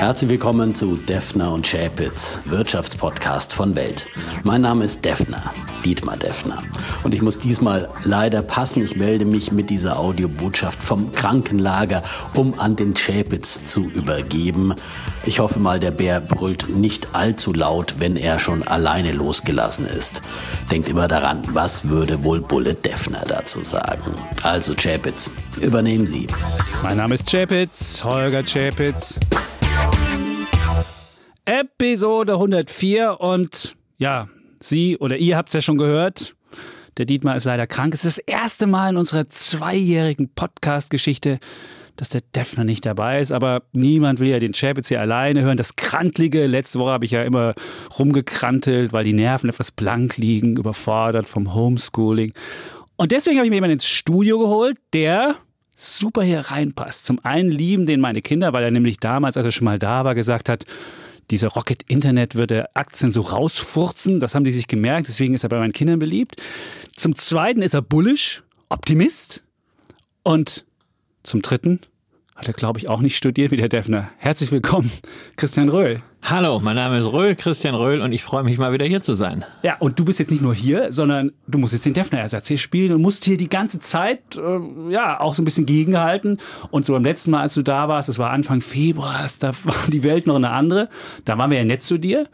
Herzlich willkommen zu Defner und Schäpitz, Wirtschaftspodcast von Welt. Mein Name ist Defner, Dietmar Defner. Und ich muss diesmal leider passen. Ich melde mich mit dieser Audiobotschaft vom Krankenlager, um an den Schäpitz zu übergeben. Ich hoffe mal, der Bär brüllt nicht allzu laut, wenn er schon alleine losgelassen ist. Denkt immer daran, was würde wohl Bulle Defner dazu sagen? Also Schäpitz, übernehmen Sie. Mein Name ist Chapitz, Holger Chapitz. Episode 104 und ja, Sie oder ihr habt es ja schon gehört. Der Dietmar ist leider krank. Es ist das erste Mal in unserer zweijährigen Podcast-Geschichte, dass der Defner nicht dabei ist. Aber niemand will ja den Chapitz hier alleine hören. Das Krantlige, letzte Woche habe ich ja immer rumgekrantelt, weil die Nerven etwas blank liegen, überfordert vom Homeschooling. Und deswegen habe ich mir jemanden ins Studio geholt, der super hier reinpasst. Zum einen lieben den meine Kinder, weil er nämlich damals, als er schon mal da war, gesagt hat, diese Rocket Internet würde Aktien so rausfurzen. Das haben die sich gemerkt, deswegen ist er bei meinen Kindern beliebt. Zum zweiten ist er bullish, Optimist. Und zum dritten hat er, glaube ich, auch nicht studiert wie der Defner. Herzlich willkommen, Christian Röhl. Hallo, mein Name ist Röhl, Christian Röhl und ich freue mich mal wieder hier zu sein. Ja, und du bist jetzt nicht nur hier, sondern du musst jetzt den Defner-Ersatz hier spielen und musst hier die ganze Zeit, äh, ja, auch so ein bisschen gegenhalten. Und so beim letzten Mal, als du da warst, das war Anfang Februar, da war die Welt noch eine andere. Da waren wir ja nett zu dir.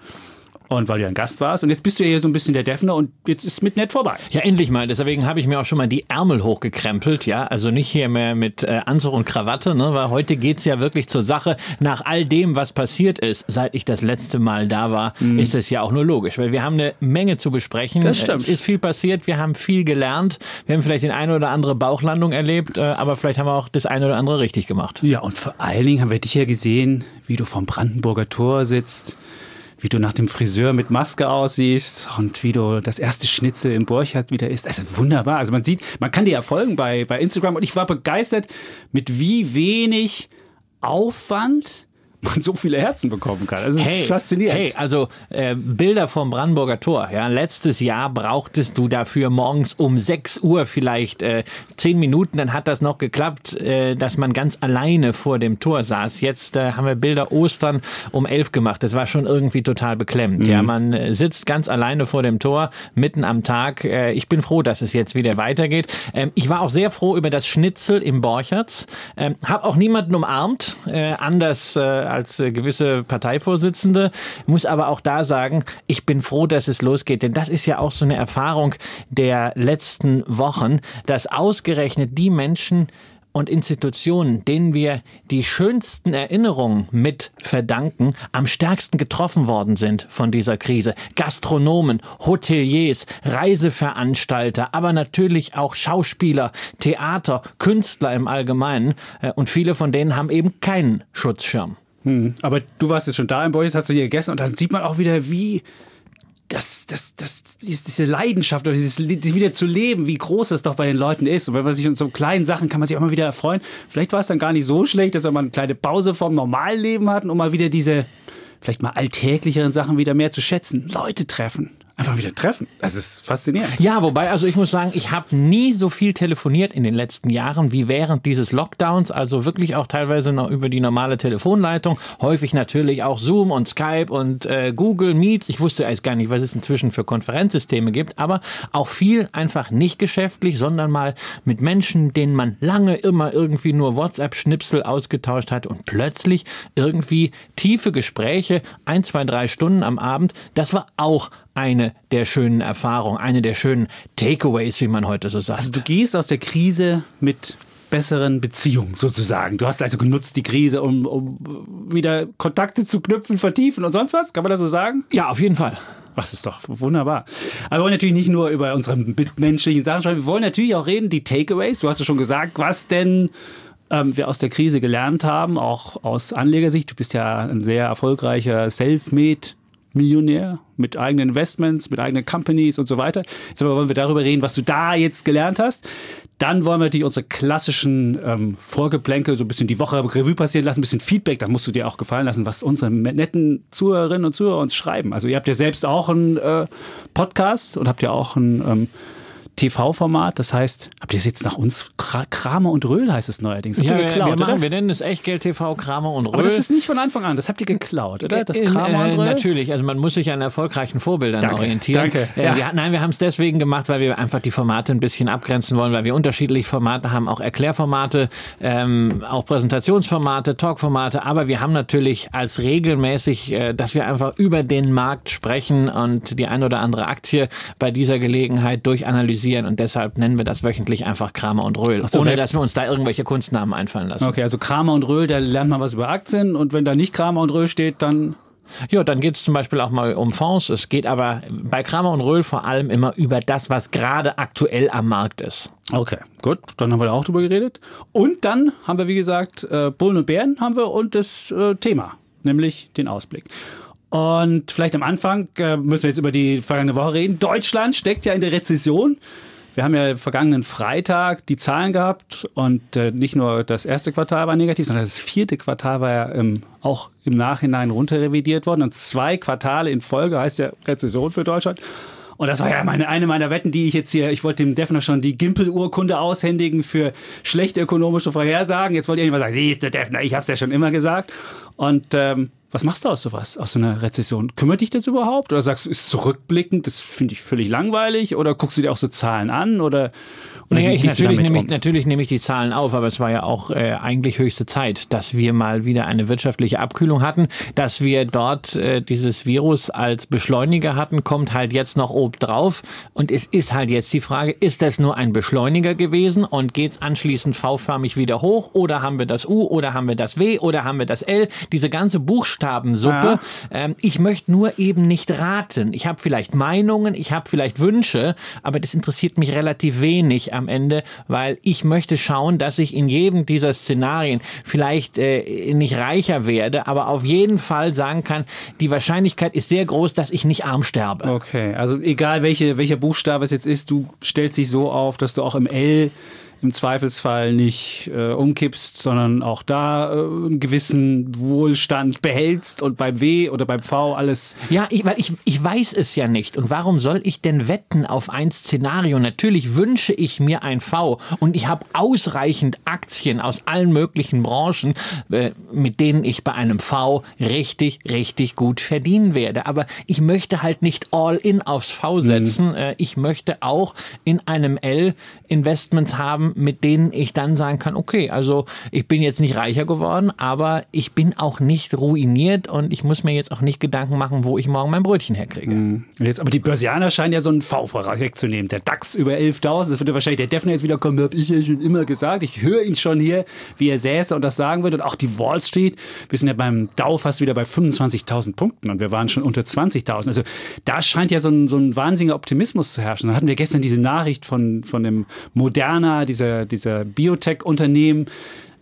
Und weil du ein Gast warst. Und jetzt bist du ja hier so ein bisschen der Defner und jetzt ist mit nett vorbei. Ja, endlich mal. Deswegen habe ich mir auch schon mal die Ärmel hochgekrempelt. Ja, also nicht hier mehr mit äh, Anzug und Krawatte, ne? weil heute geht's ja wirklich zur Sache. Nach all dem, was passiert ist, seit ich das letzte Mal da war, mhm. ist es ja auch nur logisch, weil wir haben eine Menge zu besprechen. Das stimmt. Es ist viel passiert. Wir haben viel gelernt. Wir haben vielleicht den eine oder andere Bauchlandung erlebt, äh, aber vielleicht haben wir auch das eine oder andere richtig gemacht. Ja, und vor allen Dingen haben wir dich ja gesehen, wie du vom Brandenburger Tor sitzt wie du nach dem Friseur mit Maske aussiehst und wie du das erste Schnitzel im Borchardt wieder isst. Also wunderbar. Also man sieht, man kann dir ja folgen bei, bei Instagram und ich war begeistert, mit wie wenig Aufwand man so viele Herzen bekommen kann. Das ist hey, faszinierend. Hey, also äh, Bilder vom Brandenburger Tor. Ja, letztes Jahr brauchtest du dafür morgens um 6 Uhr vielleicht äh, 10 Minuten. Dann hat das noch geklappt, äh, dass man ganz alleine vor dem Tor saß. Jetzt äh, haben wir Bilder Ostern um 11 gemacht. Das war schon irgendwie total beklemmt. Mhm. Ja, man äh, sitzt ganz alleine vor dem Tor mitten am Tag. Äh, ich bin froh, dass es jetzt wieder weitergeht. Ähm, ich war auch sehr froh über das Schnitzel im Borchertz. Ähm, hab auch niemanden umarmt, äh, anders äh, als äh, gewisse Parteivorsitzende, muss aber auch da sagen, ich bin froh, dass es losgeht, denn das ist ja auch so eine Erfahrung der letzten Wochen, dass ausgerechnet die Menschen, und Institutionen, denen wir die schönsten Erinnerungen mit verdanken, am stärksten getroffen worden sind von dieser Krise. Gastronomen, Hoteliers, Reiseveranstalter, aber natürlich auch Schauspieler, Theater, Künstler im Allgemeinen. Äh, und viele von denen haben eben keinen Schutzschirm. Hm. Aber du warst jetzt schon da im Boys, hast du hier gegessen und dann sieht man auch wieder, wie das, das, das, diese Leidenschaft oder dieses wieder zu leben, wie groß das doch bei den Leuten ist. Und wenn man sich in so kleinen Sachen kann man sich auch mal wieder erfreuen. Vielleicht war es dann gar nicht so schlecht, dass man eine kleine Pause vom normalen Leben hat, um mal wieder diese vielleicht mal alltäglicheren Sachen wieder mehr zu schätzen. Leute treffen, einfach wieder treffen. Das ist faszinierend. Ja, wobei, also ich muss sagen, ich habe nie so viel telefoniert in den letzten Jahren wie während dieses Lockdowns. Also wirklich auch teilweise noch über die normale Telefonleitung. Häufig natürlich auch Zoom und Skype und äh, Google Meets. Ich wusste erst gar nicht, was es inzwischen für Konferenzsysteme gibt. Aber auch viel einfach nicht geschäftlich, sondern mal mit Menschen, denen man lange immer irgendwie nur WhatsApp-Schnipsel ausgetauscht hat und plötzlich irgendwie tiefe Gespräche, ein, zwei, drei Stunden am Abend. Das war auch eine der schönen Erfahrungen, eine der schönen Takeaways, wie man heute so sagt. Also du gehst aus der Krise mit besseren Beziehungen sozusagen. Du hast also genutzt die Krise, um, um wieder Kontakte zu knüpfen, vertiefen und sonst was. Kann man das so sagen? Ja, auf jeden Fall. Was ist doch wunderbar. Aber wir wollen natürlich nicht nur über unsere mitmenschlichen Sachen sprechen, wir wollen natürlich auch reden, die Takeaways. Du hast ja schon gesagt, was denn ähm, wir aus der Krise gelernt haben, auch aus Anlegersicht. Du bist ja ein sehr erfolgreicher Self-Made Millionär mit eigenen Investments, mit eigenen Companies und so weiter. Jetzt aber wollen wir darüber reden, was du da jetzt gelernt hast. Dann wollen wir natürlich unsere klassischen ähm, Vorgeplänkel so ein bisschen die Woche Revue passieren lassen, ein bisschen Feedback. Da musst du dir auch gefallen lassen, was unsere netten Zuhörerinnen und Zuhörer uns schreiben. Also ihr habt ja selbst auch einen äh, Podcast und habt ja auch einen ähm, TV-Format. Das heißt, habt ihr es jetzt nach uns? Kramer und Röhl heißt es neuerdings. Habt ja, geklaut, wir, machen, wir nennen es Echtgeld TV, Kramer und Röhl. Aber das ist nicht von Anfang an, das habt ihr geklaut, oder? Das Kramer und Röhl? Natürlich, also man muss sich an erfolgreichen Vorbildern danke, orientieren. Danke. Äh, ja. wir, nein, wir haben es deswegen gemacht, weil wir einfach die Formate ein bisschen abgrenzen wollen, weil wir unterschiedliche Formate haben, auch Erklärformate, ähm, auch Präsentationsformate, Talkformate, aber wir haben natürlich als regelmäßig, äh, dass wir einfach über den Markt sprechen und die ein oder andere Aktie bei dieser Gelegenheit durchanalysieren und deshalb nennen wir das wöchentlich einfach Kramer und Röhl, so, ohne dass wir uns da irgendwelche Kunstnamen einfallen lassen. Okay, also Kramer und Röhl, da lernt man was über Aktien und wenn da nicht Kramer und Röhl steht, dann ja, dann geht es zum Beispiel auch mal um Fonds. Es geht aber bei Kramer und Röhl vor allem immer über das, was gerade aktuell am Markt ist. Okay, gut, dann haben wir da auch drüber geredet. Und dann haben wir, wie gesagt, äh, Bullen und Bären haben wir und das äh, Thema, nämlich den Ausblick. Und vielleicht am Anfang äh, müssen wir jetzt über die vergangene Woche reden. Deutschland steckt ja in der Rezession. Wir haben ja vergangenen Freitag die Zahlen gehabt und äh, nicht nur das erste Quartal war negativ, sondern das vierte Quartal war ja ähm, auch im Nachhinein runterrevidiert worden. Und zwei Quartale in Folge heißt ja Rezession für Deutschland. Und das war ja meine, eine meiner Wetten, die ich jetzt hier, ich wollte dem Defner schon die Gimpel-Urkunde aushändigen für schlechte ökonomische Vorhersagen. Jetzt wollte irgendwas sagen, siehst du, Defner, ich habe es ja schon immer gesagt. Und ähm, was machst du aus sowas, aus so einer Rezession? Kümmert dich das überhaupt? Oder sagst du, ist zurückblickend, das finde ich völlig langweilig? Oder guckst du dir auch so Zahlen an? Oder naja, ich, natürlich, nehme ich, natürlich nehme ich die Zahlen auf, aber es war ja auch äh, eigentlich höchste Zeit, dass wir mal wieder eine wirtschaftliche Abkühlung hatten, dass wir dort äh, dieses Virus als Beschleuniger hatten, kommt halt jetzt noch obendrauf. Und es ist halt jetzt die Frage, ist das nur ein Beschleuniger gewesen und geht es anschließend V-förmig wieder hoch oder haben wir das U oder haben wir das W oder haben wir das L? Diese ganze Buchstabensuppe. Ja. Ähm, ich möchte nur eben nicht raten. Ich habe vielleicht Meinungen, ich habe vielleicht Wünsche, aber das interessiert mich relativ wenig am Ende, weil ich möchte schauen, dass ich in jedem dieser Szenarien vielleicht äh, nicht reicher werde, aber auf jeden Fall sagen kann, die Wahrscheinlichkeit ist sehr groß, dass ich nicht arm sterbe. Okay, also egal welche, welcher Buchstabe es jetzt ist, du stellst dich so auf, dass du auch im L im Zweifelsfall nicht äh, umkippst, sondern auch da äh, einen gewissen Wohlstand behältst und beim W oder beim V alles. Ja, ich, weil ich, ich weiß es ja nicht. Und warum soll ich denn wetten auf ein Szenario? Natürlich wünsche ich mir ein V und ich habe ausreichend Aktien aus allen möglichen Branchen, äh, mit denen ich bei einem V richtig, richtig gut verdienen werde. Aber ich möchte halt nicht all in aufs V setzen. Mhm. ich möchte auch in einem L Investments haben, haben, mit denen ich dann sagen kann, okay, also ich bin jetzt nicht reicher geworden, aber ich bin auch nicht ruiniert und ich muss mir jetzt auch nicht Gedanken machen, wo ich morgen mein Brötchen herkriege. Mhm. Jetzt, aber die Börsianer scheinen ja so einen V wegzunehmen. Der DAX über 11.000, das würde wahrscheinlich der Defner jetzt wieder kommen, habe ich ja schon immer gesagt. Ich höre ihn schon hier, wie er säße und das sagen wird. Und auch die Wall Street, wir sind ja beim Dow fast wieder bei 25.000 Punkten und wir waren schon unter 20.000. Also da scheint ja so ein, so ein wahnsinniger Optimismus zu herrschen. Dann hatten wir gestern diese Nachricht von, von dem Moderna, dieser, dieser Biotech-Unternehmen.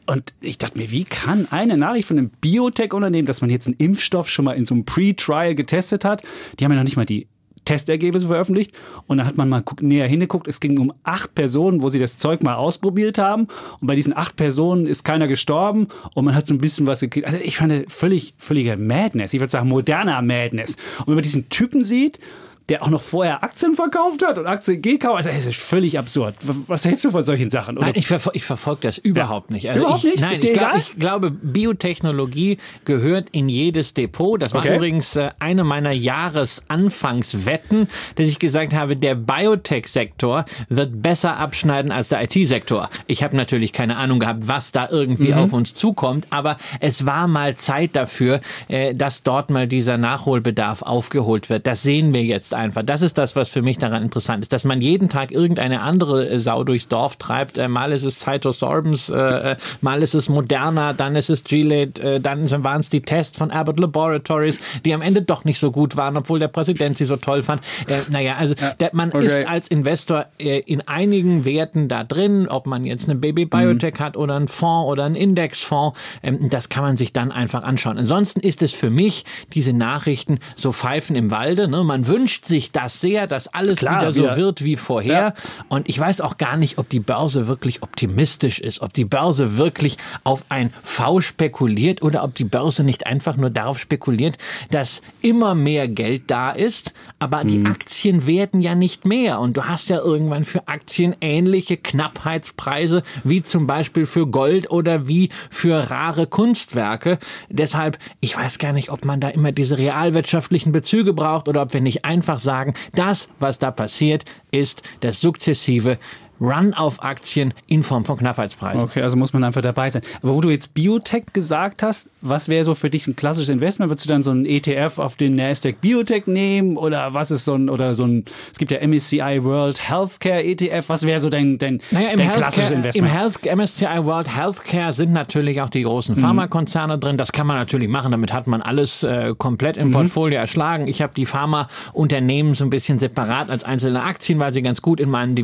Und ich dachte mir, wie kann eine Nachricht von einem Biotech-Unternehmen, dass man jetzt einen Impfstoff schon mal in so einem Pre-Trial getestet hat, die haben ja noch nicht mal die Testergebnisse veröffentlicht und dann hat man mal näher hingeguckt. Es ging um acht Personen, wo sie das Zeug mal ausprobiert haben und bei diesen acht Personen ist keiner gestorben und man hat so ein bisschen was gekriegt. Also ich fand völlig, völliger Madness. Ich würde sagen moderner Madness. Und wenn man diesen Typen sieht, der auch noch vorher Aktien verkauft hat und Aktien gekauft. Also das ist völlig absurd. Was hältst du von solchen Sachen? Oder? Nein, ich, verfol ich verfolge das überhaupt ja. nicht. Also überhaupt ich, nicht? Nein, ich, glaub, ich, glaube, Biotechnologie gehört in jedes Depot. Das war okay. übrigens äh, eine meiner Jahresanfangswetten, dass ich gesagt habe, der Biotech-Sektor wird besser abschneiden als der IT-Sektor. Ich habe natürlich keine Ahnung gehabt, was da irgendwie mhm. auf uns zukommt, aber es war mal Zeit dafür, äh, dass dort mal dieser Nachholbedarf aufgeholt wird. Das sehen wir jetzt einfach. Das ist das, was für mich daran interessant ist, dass man jeden Tag irgendeine andere äh, Sau durchs Dorf treibt. Äh, mal ist es Cytosorbens, äh, mal ist es Moderna, dann ist es Gillette, dann waren es die Tests von Abbott Laboratories, die am Ende doch nicht so gut waren, obwohl der Präsident sie so toll fand. naja, also ja, der, man okay. ist als Investor in einigen Werten da drin, ob man jetzt eine Baby Biotech mhm. hat oder einen Fonds oder einen Indexfonds, ähm, das kann man sich dann einfach anschauen. Ansonsten ist es für mich diese Nachrichten so Pfeifen im Walde. Ne? Man wünscht wünscht sich das sehr, dass alles Klar, wieder so wieder. wird wie vorher. Ja. Und ich weiß auch gar nicht, ob die Börse wirklich optimistisch ist, ob die Börse wirklich auf ein V spekuliert oder ob die Börse nicht einfach nur darauf spekuliert, dass immer mehr Geld da ist, aber die Aktien werden ja nicht mehr. Und du hast ja irgendwann für Aktien ähnliche Knappheitspreise wie zum Beispiel für Gold oder wie für rare Kunstwerke. Deshalb, ich weiß gar nicht, ob man da immer diese realwirtschaftlichen Bezüge braucht oder ob wir nicht einfach sagen, das, was da passiert, ist das sukzessive Run auf Aktien in Form von Knappheitspreisen. Okay, also muss man einfach dabei sein. Aber wo du jetzt Biotech gesagt hast, was wäre so für dich ein klassisches Investment? Würdest du dann so ein ETF auf den Nasdaq Biotech nehmen oder was ist so ein oder so ein es gibt ja MSCI World Healthcare ETF, was wäre so dein dein, Naja, im, dein klassisches Healthcare, im Investment? Health, MSCI World Healthcare sind natürlich auch die Mhm. großen Pharmakonzerne drin. Das kann man natürlich machen. Damit hat man alles äh, komplett Mhm. im Portfolio erschlagen. Ich habe die Pharmaunternehmen so ein bisschen separat als einzelne Aktien, weil sie ganz gut in meinen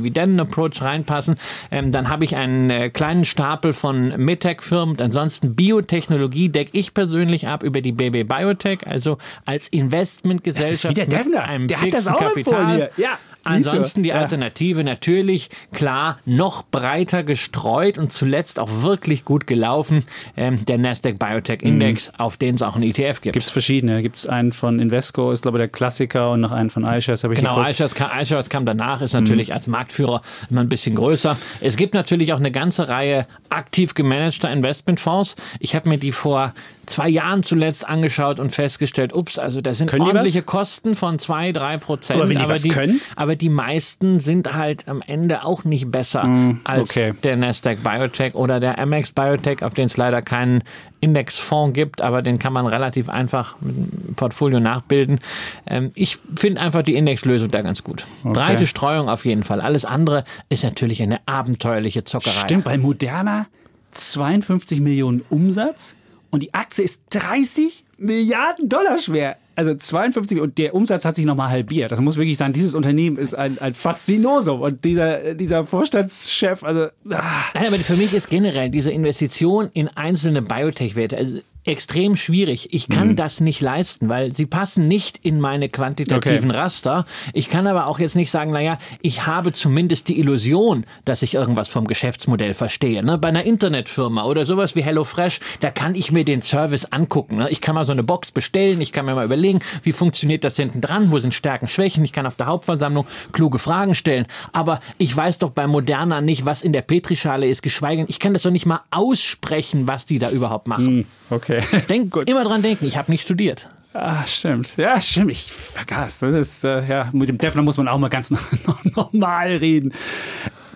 Dividenden-Approach reinpassen. Ähm, dann habe ich einen äh, kleinen Stapel von Medtech-Firmen. Ansonsten Biotechnologie decke ich persönlich ab über die BB Biotech, also als Investmentgesellschaft Das ist wieder mit Defner. einem Der hat das auch Kapital. empfohlen hier. Ja. Ansonsten die. Alternative natürlich, klar, noch breiter gestreut und zuletzt auch wirklich gut gelaufen, ähm, der Nasdaq Biotech Index, auf den es auch einen ETF gibt. Gibt es verschiedene. Gibt es einen von Invesco, ist glaube ich der Klassiker und noch einen von iShares habe ich Genau, iShares kam, iShares kam danach, ist natürlich als Marktführer immer ein bisschen größer. Es gibt natürlich auch eine ganze Reihe aktiv gemanagter Investmentfonds. Ich habe mir die vor zwei Jahren zuletzt angeschaut und festgestellt, ups, also da sind Können die ordentliche? Kosten von zwei, drei Prozent. Aber wenn die was können? Aber die meisten sind halt am Ende auch nicht besser als Hm, okay. der Nasdaq Biotech oder der Amex Biotech, auf den es leider keinen Indexfonds gibt, aber den kann man relativ einfach mit dem Portfolio nachbilden. Ähm, ich finde einfach die Indexlösung da ganz gut. Breite Streuung auf jeden Fall. Alles andere ist natürlich eine abenteuerliche Zockerei. Stimmt, bei Moderna 52 Millionen Umsatz und die Aktie ist 30 Milliarden Dollar schwer. Also 52 und der Umsatz hat sich nochmal halbiert. Das muss wirklich sagen, dieses Unternehmen ist ein, ein Faszinosum. Und dieser, dieser Vorstandschef, also ah, Nein, aber für mich ist generell diese Investition in einzelne Biotech-Werte also extrem schwierig. Ich kann das nicht leisten, weil sie passen nicht in meine quantitativen Okay. Raster. Ich kann aber auch jetzt nicht sagen, naja, ich habe zumindest die Illusion, dass ich irgendwas vom Geschäftsmodell verstehe. Ne? Bei einer Internetfirma oder sowas wie HelloFresh, da kann ich mir den Service angucken. Ne? Ich kann mal so eine Box bestellen, ich kann mir mal überlegen, wie funktioniert das hinten dran, wo sind Stärken, Schwächen. Ich kann auf der Hauptversammlung kluge Fragen stellen. Aber ich weiß doch bei Moderna nicht, was in der Petrischale ist, geschweige denn, ich kann das doch nicht mal aussprechen, was die da überhaupt machen. okay. Denk, immer dran denken, ich habe nicht studiert. Ah, stimmt. Ja, stimmt. Ich vergaß. Das ist, äh, ja, mit dem Defner muss man auch mal ganz normal reden.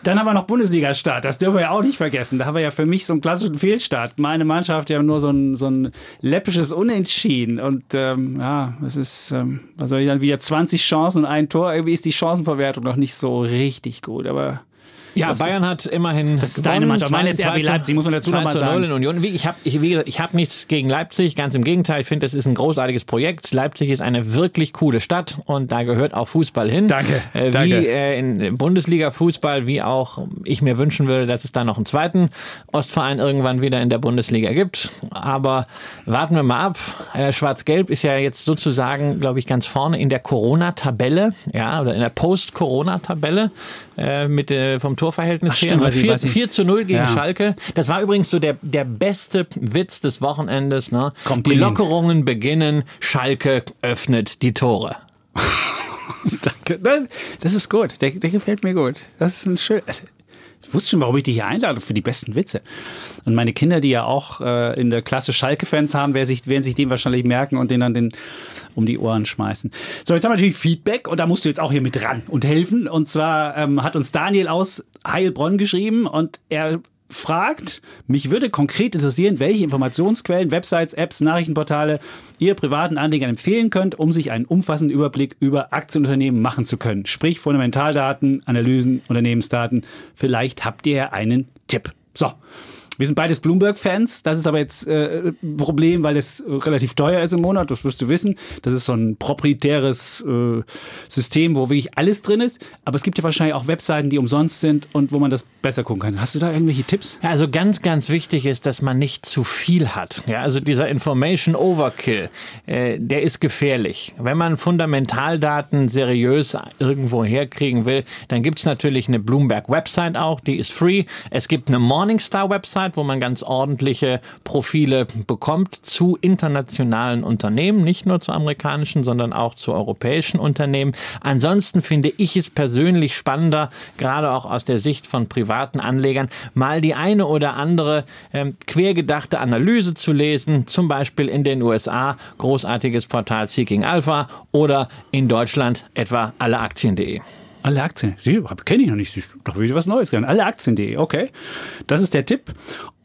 Dann haben wir noch Bundesliga-Start. Das dürfen wir ja auch nicht vergessen. Da haben wir ja für mich so einen klassischen Fehlstart. Meine Mannschaft ja nur so ein, so ein läppisches Unentschieden. Und ähm, ja, es ist, ähm, was soll ich dann wieder 20 Chancen und ein Tor. Irgendwie ist die Chancenverwertung noch nicht so richtig gut. Aber Ja, Das- Bayern hat immerhin. Das ist deine Mannschaft. Meine ist RB Leipzig, muss man dazu noch mal sagen. In Union. Ich habe ich, wie gesagt, ich hab nichts gegen Leipzig, ganz im Gegenteil. Ich finde, das ist ein großartiges Projekt. Leipzig ist eine wirklich coole Stadt und da gehört auch Fußball hin. Danke, Äh, danke. Wie äh, in Bundesliga-Fußball, wie auch ich mir wünschen würde, dass es da noch einen zweiten Ostverein irgendwann wieder in der Bundesliga gibt. Aber warten wir mal ab. Äh, Schwarz-Gelb ist ja jetzt sozusagen, glaube ich, ganz vorne in der Corona-Tabelle, ja, oder in der Post-Corona-Tabelle äh, mit äh, vom Torverhältnis Ach, her. stimmt, weiß ich, 4, weiß ich. 4 zu 0 gegen Ja. Schalke. Das war übrigens so der, der beste Witz des Wochenendes. Ne? Komm, die. Lockerungen beginnen, Schalke öffnet die Tore. Danke. Das, das ist gut. Der, der gefällt mir gut. Das ist ein schön. Ich wusste schon, warum ich dich hier einlade für die besten Witze. Und meine Kinder, die ja auch äh, in der Klasse Schalke-Fans haben, werden sich, werden sich den wahrscheinlich merken und den dann den um die Ohren schmeißen. So, jetzt haben wir natürlich Feedback und da musst du jetzt auch hier mit ran und helfen. Und zwar ähm, hat uns Daniel aus Heilbronn geschrieben und er fragt, mich würde konkret interessieren, welche Informationsquellen, Websites, Apps, Nachrichtenportale ihr privaten Anlegern empfehlen könnt, um sich einen umfassenden Überblick über Aktienunternehmen machen zu können. Sprich Fundamentaldaten, Analysen, Unternehmensdaten. Vielleicht habt ihr ja einen Tipp. So. Wir sind beides Bloomberg-Fans. Das ist aber jetzt äh, ein Problem, weil es relativ teuer ist im Monat. Das wirst du wissen. Das ist so ein proprietäres äh, System, wo wirklich alles drin ist. Aber es gibt ja wahrscheinlich auch Webseiten, die umsonst sind und wo man das besser gucken kann. Hast du da irgendwelche Tipps? Ja, also ganz, ganz wichtig ist, dass man nicht zu viel hat. Ja, also dieser Information Overkill, äh, der ist gefährlich. Wenn man Fundamentaldaten seriös irgendwo herkriegen will, dann gibt es natürlich eine Bloomberg-Website auch, die ist free. Es gibt eine Morningstar-Website, Website, wo man ganz ordentliche Profile bekommt zu internationalen Unternehmen, nicht nur zu amerikanischen, sondern auch zu europäischen Unternehmen. Ansonsten finde ich es persönlich spannender, gerade auch aus der Sicht von privaten Anlegern, mal die eine oder andere ähm, quergedachte Analyse zu lesen, zum Beispiel in den USA, großartiges Portal Seeking Alpha oder in Deutschland etwa alleaktien.de. Alle Aktien. Kenne ich noch nicht. Doch wieder was Neues gelernt. Alle Aktien.de. Okay. Das ist der Tipp.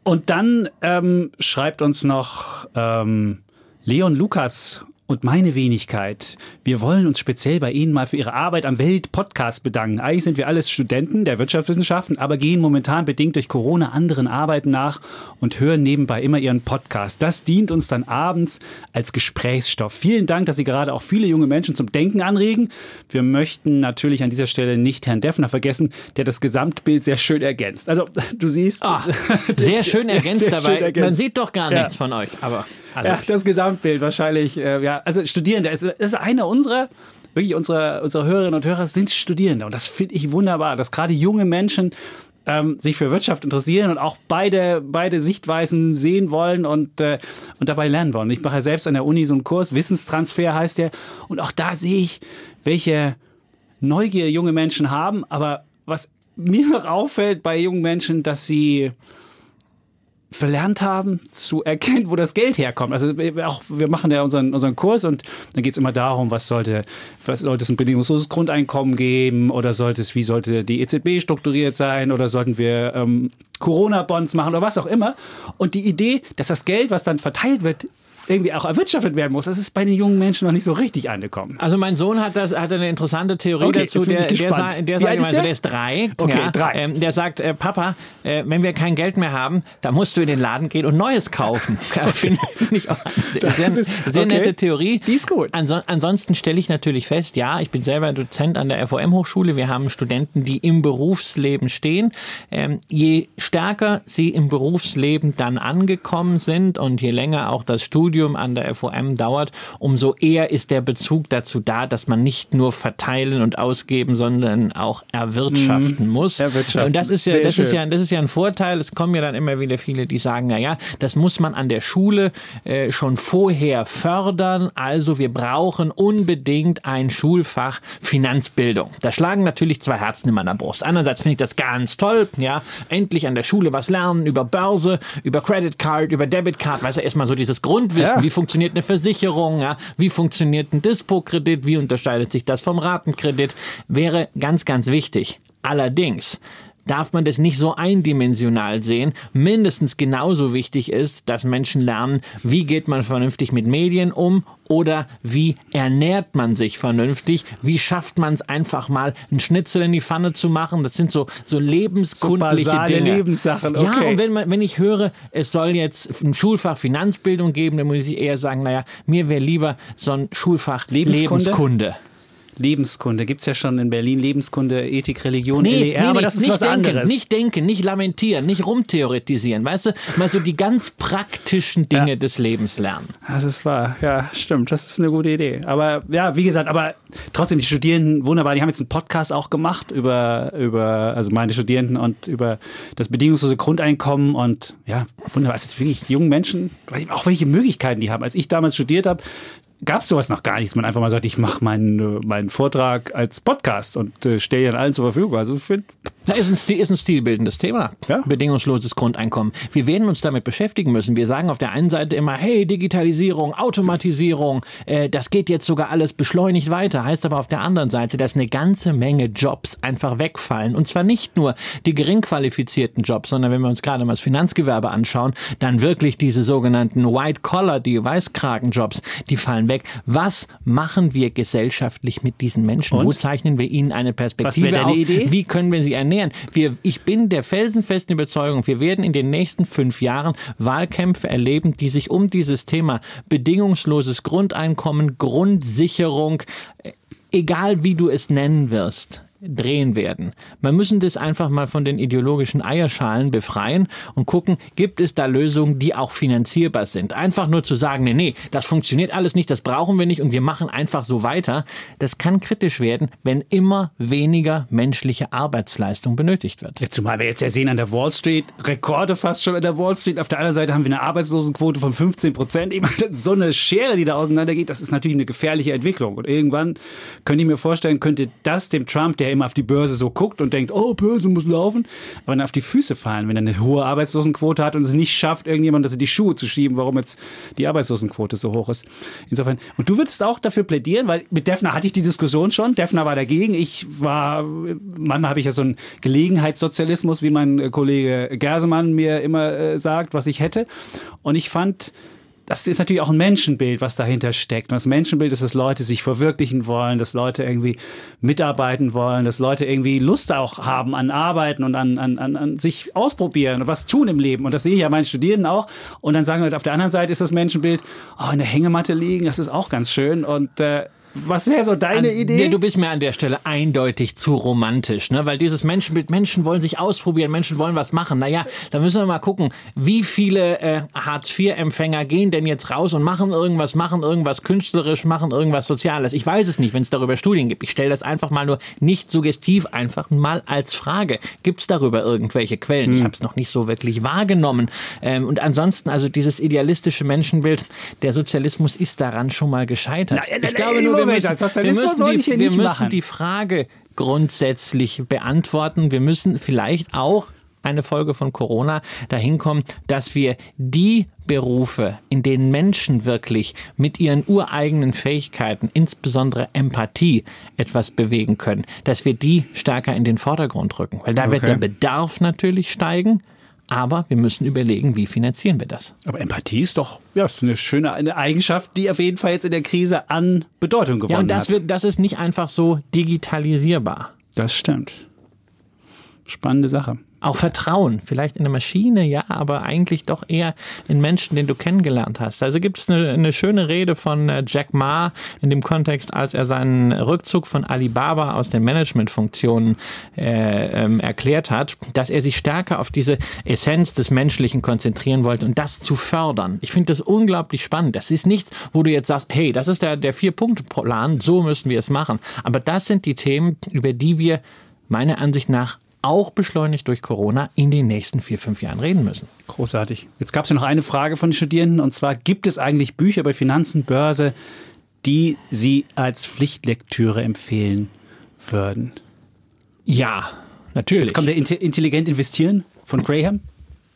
Und dann ähm, schreibt uns noch ähm, Leon Lukas und meine Wenigkeit. Wir wollen uns speziell bei Ihnen mal für Ihre Arbeit am Welt-Podcast bedanken. Eigentlich sind wir alles Studenten der Wirtschaftswissenschaften, aber gehen momentan bedingt durch Corona anderen Arbeiten nach und hören nebenbei immer Ihren Podcast. Das dient uns dann abends als Gesprächsstoff. Vielen Dank, dass Sie gerade auch viele junge Menschen zum Denken anregen. Wir möchten natürlich an dieser Stelle nicht Herrn Deffner vergessen, der das Gesamtbild sehr schön ergänzt. Also du siehst. Ah, sehr schön ergänzt sehr dabei. Schön ergänzt. Man sieht doch gar nichts ja. von euch, aber. Also. Ja, das Gesamtbild wahrscheinlich. Äh, ja, also Studierende, es ist einer unserer wirklich unsere, unsere Hörerinnen und Hörer sind Studierende. Und das finde ich wunderbar, dass gerade junge Menschen ähm, sich für Wirtschaft interessieren und auch beide, beide Sichtweisen sehen wollen und, äh, und dabei lernen wollen. Ich mache ja selbst an der Uni so einen Kurs, Wissenstransfer heißt der. Und auch da sehe ich, welche Neugier junge Menschen haben. Aber was mir noch auffällt bei jungen Menschen, dass sie verlernt haben zu erkennen, wo das Geld herkommt. Also auch wir machen ja unseren, unseren Kurs und dann geht es immer darum, was sollte, was sollte es ein bedingungsloses Grundeinkommen geben oder sollte es, wie sollte die EZB strukturiert sein oder sollten wir ähm, Corona-Bonds machen oder was auch immer. Und die Idee, dass das Geld, was dann verteilt wird, irgendwie auch erwirtschaftet werden muss. Das ist bei den jungen Menschen noch nicht so richtig angekommen. Also mein Sohn hat das hat eine interessante Theorie okay, dazu. Der, der, der, der, sagt, also, der ist drei. Okay, ja, drei. Ähm, der sagt, äh, Papa, äh, wenn wir kein Geld mehr haben, dann musst du in den Laden gehen und Neues kaufen. Finde ich auch eine sehr, sehr, ist, sehr okay. nette Theorie. Die ist gut. Anson ansonsten stelle ich natürlich fest, ja, ich bin selber Dozent an der FOM-Hochschule. Wir haben Studenten, die im Berufsleben stehen. Ähm, je stärker sie im Berufsleben dann angekommen sind und je länger auch das Studium Studium an der FOM dauert, umso eher ist der Bezug dazu da, dass man nicht nur verteilen und ausgeben, sondern auch erwirtschaften mhm. muss. Erwirtschaften. Und das ist ja, das ist ja, das ist ja ein Vorteil. Es kommen ja dann immer wieder viele, die sagen, na ja, das muss man an der Schule äh, schon vorher fördern. Also wir brauchen unbedingt ein Schulfach Finanzbildung. Da schlagen natürlich zwei Herzen in meiner Brust. Einerseits finde ich das ganz toll, ja, endlich an der Schule was lernen über Börse, über Credit Card, über Debit Card, weißt du, erstmal so dieses Grundwissen wissen, ja. wie funktioniert eine Versicherung, ja, wie funktioniert ein Dispo-Kredit, wie unterscheidet sich das vom Ratenkredit, wäre ganz, ganz wichtig. Allerdings darf man das nicht so eindimensional sehen. Mindestens genauso wichtig ist, dass Menschen lernen, wie geht man vernünftig mit Medien um oder wie ernährt man sich vernünftig? Wie schafft man es einfach mal, einen Schnitzel in die Pfanne zu machen? Das sind so, so lebenskundliche so Dinge. Lebenssachen, okay. Ja, und wenn, man, wenn ich höre, es soll jetzt ein Schulfach Finanzbildung geben, dann muss ich eher sagen, naja, mir wäre lieber so ein Schulfach Lebenskunde. Lebenskunde. Lebenskunde. Gibt es ja schon in Berlin Lebenskunde, Ethik, Religion, nee, LER, nee, aber das ist was denken, anderes. Nicht denken, nicht lamentieren, nicht rumtheoretisieren. Weißt du, mal so die ganz praktischen Dinge ja. des Lebens lernen. Das ist wahr. Ja, stimmt. Das ist eine gute Idee. Aber ja, wie gesagt, aber trotzdem, die Studierenden, wunderbar, die haben jetzt einen Podcast auch gemacht über, über also meine Studierenden und über das bedingungslose Grundeinkommen und ja, wunderbar. Es ist wirklich jungen Menschen, auch welche Möglichkeiten die haben. Als ich damals studiert habe, gab es sowas noch gar nicht, dass man einfach mal sagt, ich mache meinen, meinen Vortrag als Podcast und äh, stelle ihn allen zur Verfügung. Also ich finde. Ja, ist, ein ist ein stilbildendes Thema. Ja? Bedingungsloses Grundeinkommen. Wir werden uns damit beschäftigen müssen. Wir sagen auf der einen Seite immer, hey, Digitalisierung, Automatisierung, äh, das geht jetzt sogar alles beschleunigt weiter. Heißt aber auf der anderen Seite, dass eine ganze Menge Jobs einfach wegfallen. Und zwar nicht nur die gering qualifizierten Jobs, sondern wenn wir uns gerade mal das Finanzgewerbe anschauen, dann wirklich diese sogenannten White-Collar, die Weißkragenjobs, die fallen weg. Was machen wir gesellschaftlich mit diesen Menschen? Und? Wo zeichnen wir ihnen eine Perspektive Was auf? Idee? Wie können wir sie ernähren? Erklären. Wir, ich bin der felsenfesten Überzeugung, wir werden in den nächsten fünf Jahren Wahlkämpfe erleben, die sich um dieses Thema bedingungsloses Grundeinkommen, Grundsicherung, äh, egal wie du es nennen wirst, drehen werden. Man müssen das einfach mal von den ideologischen Eierschalen befreien und gucken, gibt es da Lösungen, die auch finanzierbar sind. Einfach nur zu sagen, nee, nee, das funktioniert alles nicht, das brauchen wir nicht und wir machen einfach so weiter, das kann kritisch werden, wenn immer weniger menschliche Arbeitsleistung benötigt wird. Ja, zumal wir jetzt ja sehen an der Wall Street, Rekorde fast schon an der Wall Street. Auf der anderen Seite haben wir eine Arbeitslosenquote von 15 Prozent. So eine Schere, die da auseinandergeht, das ist natürlich eine gefährliche Entwicklung. Und irgendwann könnte ich mir vorstellen, könnte das dem Trump, der immer auf die Börse so guckt und denkt, oh, Börse muss laufen, aber dann auf die Füße fallen, wenn er eine hohe Arbeitslosenquote hat und es nicht schafft, irgendjemand das in die Schuhe zu schieben, warum jetzt die Arbeitslosenquote so hoch ist. Insofern, und du würdest auch dafür plädieren, weil mit Defner hatte ich die Diskussion schon, Defner war dagegen, ich war, manchmal habe ich ja so einen Gelegenheitssozialismus, wie mein Kollege Gersemann mir immer äh, sagt, was ich hätte. Und ich fand, das ist natürlich auch ein Menschenbild, was dahinter steckt. Und das Menschenbild ist, dass Leute sich verwirklichen wollen, dass Leute irgendwie mitarbeiten wollen, dass Leute irgendwie Lust auch haben an Arbeiten und an, an, an, an sich ausprobieren und was tun im Leben. Und das sehe ich ja meinen Studierenden auch. Und dann sagen wir, auf der anderen Seite ist das Menschenbild, oh, in der Hängematte liegen, das ist auch ganz schön. Und äh, was wäre so deine an, Idee? Nee, du bist mir an der Stelle eindeutig zu romantisch, ne? Weil dieses Menschenbild, Menschen wollen sich ausprobieren, Menschen wollen was machen. Naja, da müssen wir mal gucken, wie viele äh, Hartz-IV-Empfänger gehen denn jetzt raus und machen irgendwas, machen irgendwas künstlerisch, machen irgendwas Soziales. Ich weiß es nicht, wenn es darüber Studien gibt. Ich stelle das einfach mal nur nicht suggestiv, einfach mal als Frage. Gibt es darüber irgendwelche Quellen? Hm. Ich habe es noch nicht so wirklich wahrgenommen. Ähm, und ansonsten, also dieses idealistische Menschenbild, der Sozialismus ist daran schon mal gescheitert. Na, ich glaube nur, wir müssen, wir müssen, die, wir müssen die Frage grundsätzlich beantworten. Wir müssen vielleicht auch eine Folge von Corona dahin kommen, dass wir die Berufe, in denen Menschen wirklich mit ihren ureigenen Fähigkeiten, insbesondere Empathie, etwas bewegen können, dass wir die stärker in den Vordergrund rücken. Weil da okay. wird der Bedarf natürlich steigen. Aber wir müssen überlegen, wie finanzieren wir das. Aber Empathie ist doch ja, ist eine schöne eine Eigenschaft, die auf jeden Fall jetzt in der Krise an Bedeutung gewonnen ja, und das hat. Wird, das ist nicht einfach so digitalisierbar. Das stimmt. Spannende Sache. Auch Vertrauen, vielleicht in eine Maschine, ja, aber eigentlich doch eher in Menschen, den du kennengelernt hast. Also gibt es eine, eine, schöne Rede von äh, Jack Ma in dem Kontext, als er seinen Rückzug von Alibaba aus den Managementfunktionen äh, ähm, erklärt hat, dass er sich stärker auf diese Essenz des Menschlichen konzentrieren wollte und das zu fördern. Ich finde das unglaublich spannend. Das ist nichts, wo du jetzt sagst, hey, das ist der, der Vier-Punkte-Plan, so müssen wir es machen. Aber das sind die Themen, über die wir meiner Ansicht nach auch beschleunigt durch Corona in den nächsten vier, fünf Jahren reden müssen. Großartig. Jetzt gab es ja noch eine Frage von den Studierenden und zwar, gibt es eigentlich Bücher über Finanzen, Börse, die Sie als Pflichtlektüre empfehlen würden? Ja, natürlich. Jetzt kommt der Intelligent investieren von Graham.